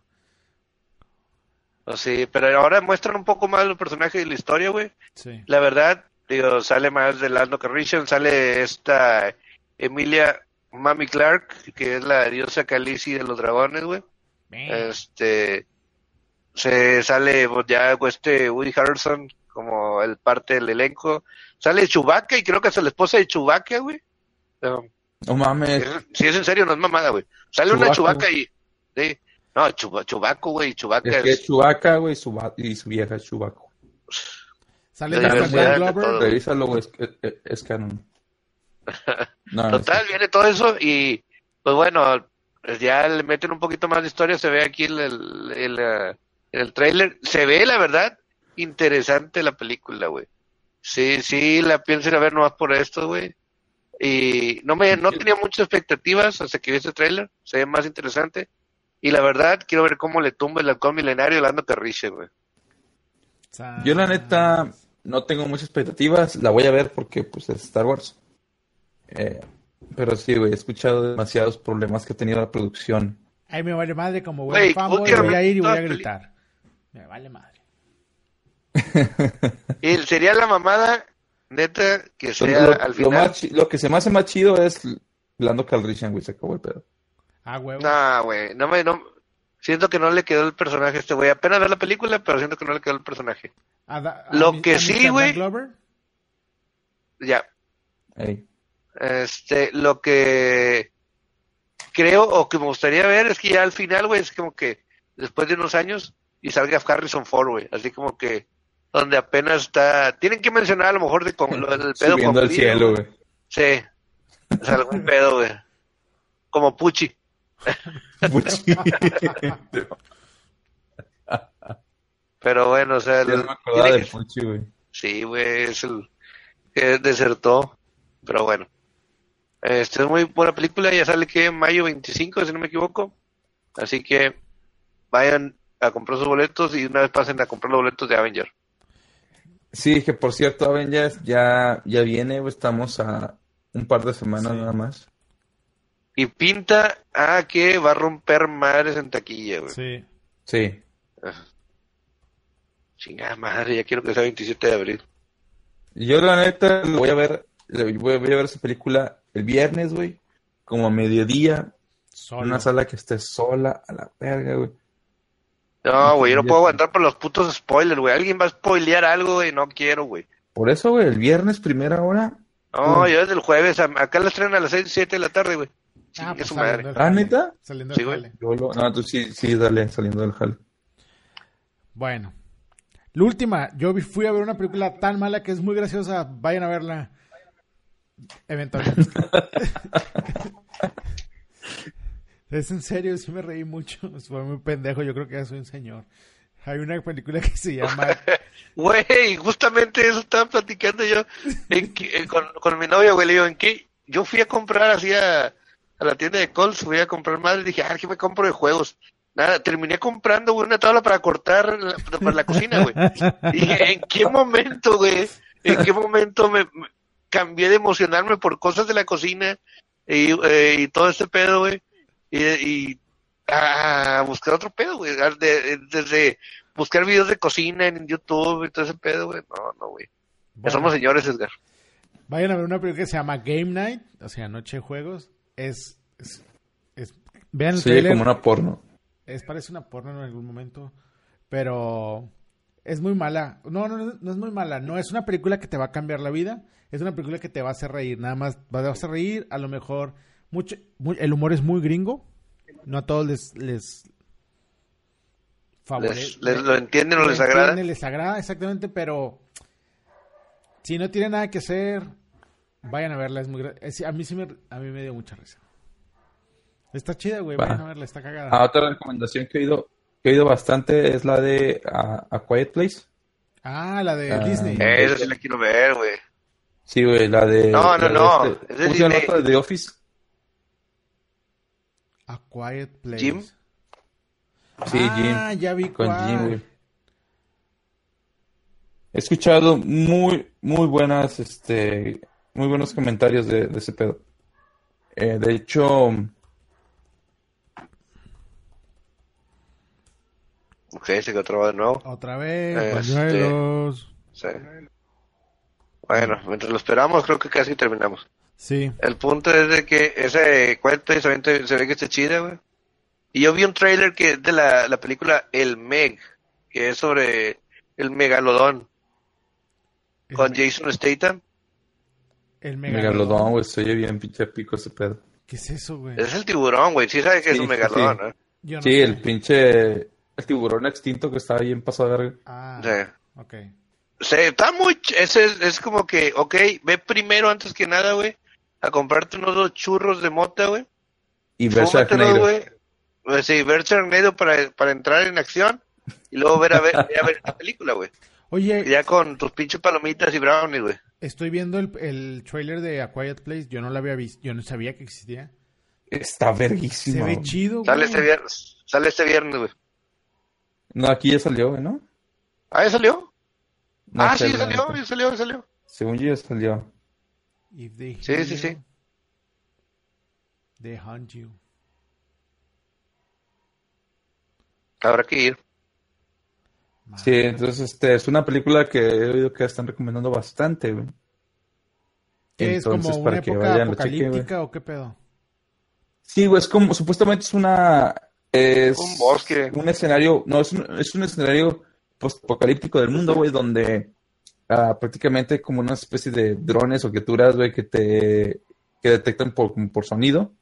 O sí, pero ahora muestran un poco más los personajes y la historia, güey. Sí. La verdad, digo, sale más de Lando Calrissian, sale esta Emilia Mami Clark, que es la diosa Khaleesi de los dragones, güey. Este, se sale pues, ya este Woody Harrelson como el parte del elenco. Sale Chewbacca y creo que es la esposa de Chewbacca, güey. No, No mames. es- si es en serio, no es mamada, güey. Sale una Chewbacca, Chewbacca y... Sí. No, Chuba- Chewbacca, güey, Chewbacca Es que es... Chewbacca, güey, su y su vieja es Chewbacca. Sale de Glover. Revísalo, güey, es, es, es canon. No, no, Total, sí. viene todo eso y pues bueno, ya le meten un poquito más de historia, se ve aquí el, el, el, eh, el trailer, se ve la verdad interesante la película, güey. Sí, sí, la pienso ir a ver nomás por esto, güey. Y no me, no tenía muchas expectativas hasta que vi este trailer, se ve más interesante. Y la verdad, quiero ver cómo le tumba el halcón milenario a Lando Carriche, güey. Yo la neta no tengo muchas expectativas, la voy a ver porque pues es Star Wars. Eh, pero sí, güey, he escuchado demasiados problemas que ha tenido la producción. Ay, me vale madre como Güey, fanboy. Voy a ir y voy a gritar. Me vale madre. Y sería la mamada, neta, que sea lo, al lo final. más chi- lo que se me hace más chido es Lando Calrissian, güey, se acabó el pedo. Ah, huevo. No, güey, no me, no, siento que no le quedó el personaje a este güey. Apenas ver la película, pero siento que no le quedó el personaje. A da- a Lo mi- que a sí, güey. Glover. Ya, Ey. este, lo que creo o que me gustaría ver es que ya al final, güey, es como que después de unos años y salga Harrison Ford, güey, así como que donde apenas está, tienen que mencionar a lo mejor de con, lo del pedo Subiendo con al cielo, güey. Sí, o sea, algún pedo, güey. Como Pucci. Puchi. Pero bueno, o sea, Ya no me de que- Puchi, güey. Sí, güey, es el que desertó. Pero bueno. Este es muy buena película, ya sale que en mayo 25, si no me equivoco. Así que vayan a comprar sus boletos y una vez pasen a comprar los boletos de Avenger. Sí, que por cierto, Avengers ya, ya viene, estamos a un par de semanas Sí. nada más. Y pinta a que va a romper madres en taquilla, güey. Sí. Sí. Chingada madre, ya quiero que sea 27 de abril. Yo la neta lo voy a ver, lo voy a voy a ver esa película el viernes, güey, como a mediodía, en Solo. una sala que esté sola, a la verga, güey. No, güey, yo no puedo aguantar por los putos spoilers, güey. Alguien va a spoilear algo, güey, no quiero, güey. Por eso, güey, el viernes primera hora. No, yo desde el jueves, acá la estrenan a las 6, 7 de la tarde, güey. Ah, pues saliendo madre. del ¿Ah, jale. neta? Saliendo Sí, del güey. jale. Lo- no, tú sí, sí, dale, saliendo del hall. Bueno. La última, yo vi- fui a ver una película tan mala que es muy graciosa. Vayan a verla. Eventualmente. Es en serio, sí me reí mucho. Fue muy pendejo, yo creo que ya soy un señor. Hay una película que se llama... Güey, justamente eso estaba platicando yo en que- eh, con, con mi novia, güey. Le digo, ¿en qué? Yo fui a comprar así a, a la tienda de Coles, fui a comprar madre y dije, ah, ¿qué me compro de juegos? Nada, terminé comprando, güey, una tabla para cortar la, para la cocina, güey. Dije, ¿en qué momento, güey? ¿En qué momento me, me- cambié de emocionarme por cosas de la cocina y, eh, y todo este pedo, güey? Y, y a buscar otro pedo, güey. de- desde buscar videos de cocina en YouTube y todo ese pedo, güey. No, no, güey. Bueno, somos señores, Edgar. Vayan a ver una película que se llama Game Night, o sea, Noche de Juegos. Es... es, es- vean el Sí, trailer. como una porno. Es, parece una porno en algún momento, pero es muy mala. No, no, no, no es muy mala. No es una película que te va a cambiar la vida. Es una película que te va a hacer reír. Nada más vas a hacer reír. A lo mejor mucho, muy- el humor es muy gringo. No a todos les les favorece. Les, les- lo entienden o Lo les agrada. entienden, les agrada, exactamente, pero si no tiene nada que hacer, vayan a verla. Es muy es- a mí sí me, a mí me dio mucha risa. Está chida, güey. Va. Vayan a verla, está cagada. Ah, otra recomendación que he oído, que he oído bastante es la de ah, A Quiet Place. Ah, la de Ah, Disney. eh, Esa sí la quiero ver, güey. Sí, güey, la de... No, no, no, este- es de ¿Cómo se llama Disney. otra de The Office? A Quiet Place. Jim. Sí, ah, Jim. ya vi Con cuál. Jim, güey. He escuchado muy, muy buenas, este, muy buenos comentarios de, de ese pedo. Eh, de hecho, Ok, se quedó trabado de nuevo. Otra vez, Este-. Sí. Bueno, mientras lo esperamos, creo que casi terminamos. Sí. El punto es de que ese cuento se ve, se ve que está chida, güey. Y yo vi un trailer que es de la, la película El Meg, que es sobre el megalodón, con Jason Statham. El Megalodón, güey, se oye bien pinche pico ese pedo. ¿Qué es eso, güey? Es el tiburón, güey. Sí sabe que es un megalodón, sí. ¿no? Yo no Sí, sé. el pinche, el tiburón extinto que estaba bien pasado de verga. Ah, Sí. ok. Sí, está muy... es, es como que, ok, ve primero antes que nada, güey, a comprarte unos dos churros de mota, güey. Y ver Sharknado. güey. Pues sí, ver Sharknado para, para entrar en acción y luego ver a ver, ver a ver la película, güey. Oye, Ya con tus pinches palomitas y brownies, güey. Estoy viendo el, el trailer de A Quiet Place. Yo no lo había visto. Yo no sabía que existía. Está Se verguísima. ve güey. chido, Sale güey. este viernes, sale este viernes, güey. No, aquí ya salió, güey, ¿no? ¿Ah, ya salió? No ah, sé, sí, la salió, ya salió, ya salió. Según yo ya salió. If they Sí, hear sí, sí. They hunt you. Habrá que ir. Sí, entonces este es una película que he oído que están recomendando bastante, güey. ¿Qué es como Entonces, una para que época vayan, lo chequen, güey. apocalíptica o qué pedo? Sí, güey, es como, supuestamente es una, es Un bosque. un escenario, no, es un, es un escenario post-apocalíptico del mundo, güey, donde ah, prácticamente como una especie de drones o criaturas, güey, que te, que detectan por, por sonido.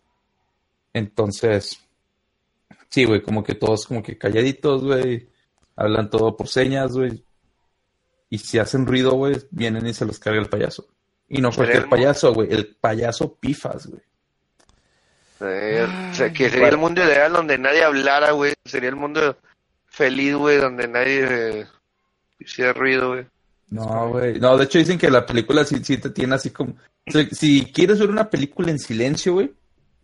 Entonces, sí, güey, como que todos como que calladitos, güey, hablan todo por señas, güey. Y si hacen ruido, güey, vienen y se los carga el payaso. Y no cualquier el payaso, güey, el payaso pifas, güey. Eh, Ay, o sea, que sería el mundo ideal donde nadie hablara, güey. Sería el mundo feliz, güey, donde nadie eh, hiciera ruido, güey. No, güey. No, de hecho dicen que la película sí, sí te tiene así como... o sea, si quieres ver una película en silencio, güey,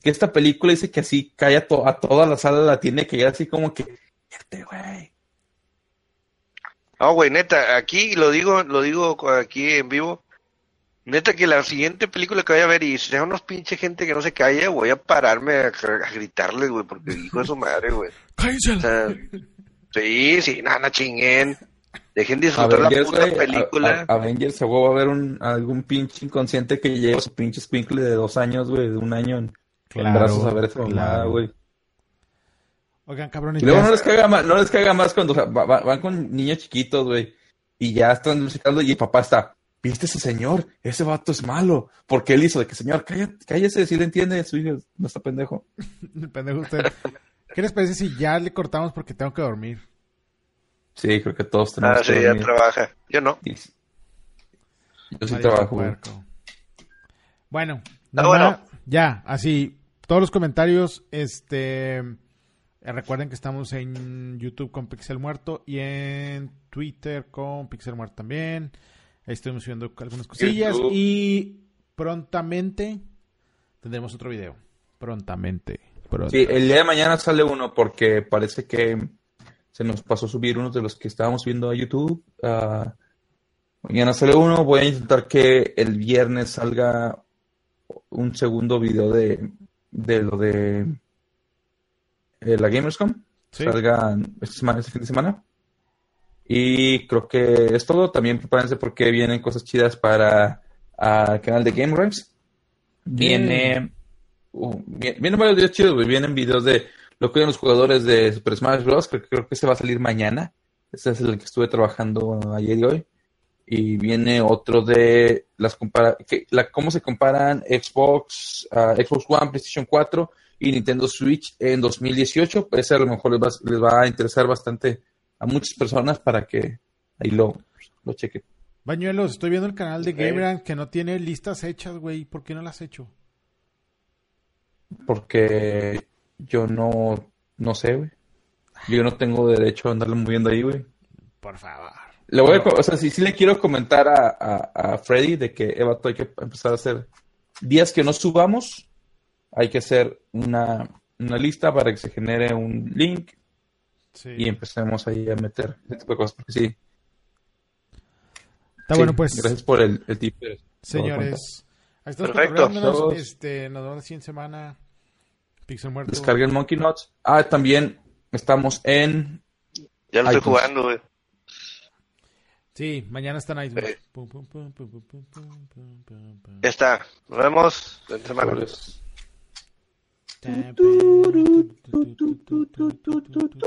que esta película dice que así calla to- a toda la sala, la tiene que ir así como que... "Cállate, güey. No, güey, neta, aquí lo digo, lo digo aquí en vivo. Neta que la siguiente película que vaya a ver y sea unos pinche gente que no se calla, voy a pararme a, a gritarles, güey, porque hijo de su madre, güey. ¡Cállense! O sea, sí, sí, nada, chinguen. Dejen disfrutar la puta güey, película. a- a- Avengers, a huevo va a haber un, algún pinche inconsciente que lleva su pinche squinkle de dos años, güey, de un año en, brazos a ver esa mamada, claro. Oigan, cabrones. Y luego ya- no les caga más, no les caga más cuando va- va- van con niños chiquitos, güey, y ya están musicando y el papá está, ¿viste ese señor? Ese vato es malo. Porque él hizo de que, señor, cállate, cállese, si le entiende, su hijo no está pendejo. El pendejo usted. ¿Qué les parece si ya le cortamos porque tengo que dormir? Sí, creo que todos tenemos Ah, que sí, ya dormir. trabaja. Yo no. Y- Yo sí trabajo. Bueno, Ah, bueno. ya, así, todos los comentarios, este, recuerden que estamos en YouTube con Pixel Muerto y en Twitter con Pixel Muerto también. Ahí estuvimos subiendo algunas cosillas YouTube. y prontamente tendremos otro video. Prontamente. Sí, el día de mañana sale uno porque parece que se nos pasó subir uno de los que estábamos viendo a YouTube. Ah, mañana sale uno. Voy a intentar que el viernes salga un segundo video de, de lo de eh, la Gamerscom. Sí. Salga semana, este fin de semana. Y creo que es todo. También prepárense porque vienen cosas chidas para el canal de Game Rhymes. Viene. uh, vi- vienen varios videos chidos, güey. Vienen videos de lo que ven los jugadores de Super Smash Bros. que creo que se va a salir mañana. Ese es el que estuve trabajando ayer y hoy. Y viene otro de las compara que, la, cómo se comparan Xbox, ah, Xbox One, PlayStation 4 y Nintendo Switch en 2018. Ese a lo mejor les va, les va a interesar bastante a muchas personas para que ahí lo, lo chequen. Bañuelos, estoy viendo el canal de Ok. Gamerang que no tiene listas hechas, güey. ¿Por qué no las has hecho? Porque yo no, no sé, güey. Yo no tengo derecho a andarlo moviendo ahí, güey. Por favor. Le voy a, o sea, sí, sí le quiero comentar a, a, a Freddy de que Eva, hay que empezar a hacer días que no subamos, hay que hacer una, una lista para que se genere un link y empecemos ahí a meter ese tipo de cosas. Sí. Está bueno, pues. Gracias por el, el tip. Señores, ahí estamos Perfecto. Este, nos vemos la siguiente semana. Pixel muerto. Descarguen Monkey Nuts. Ah, también estamos en. Ya lo estoy jugando, güey. Sí, mañana está en Ya está. Nos vemos la semana. Tú, tú, tú,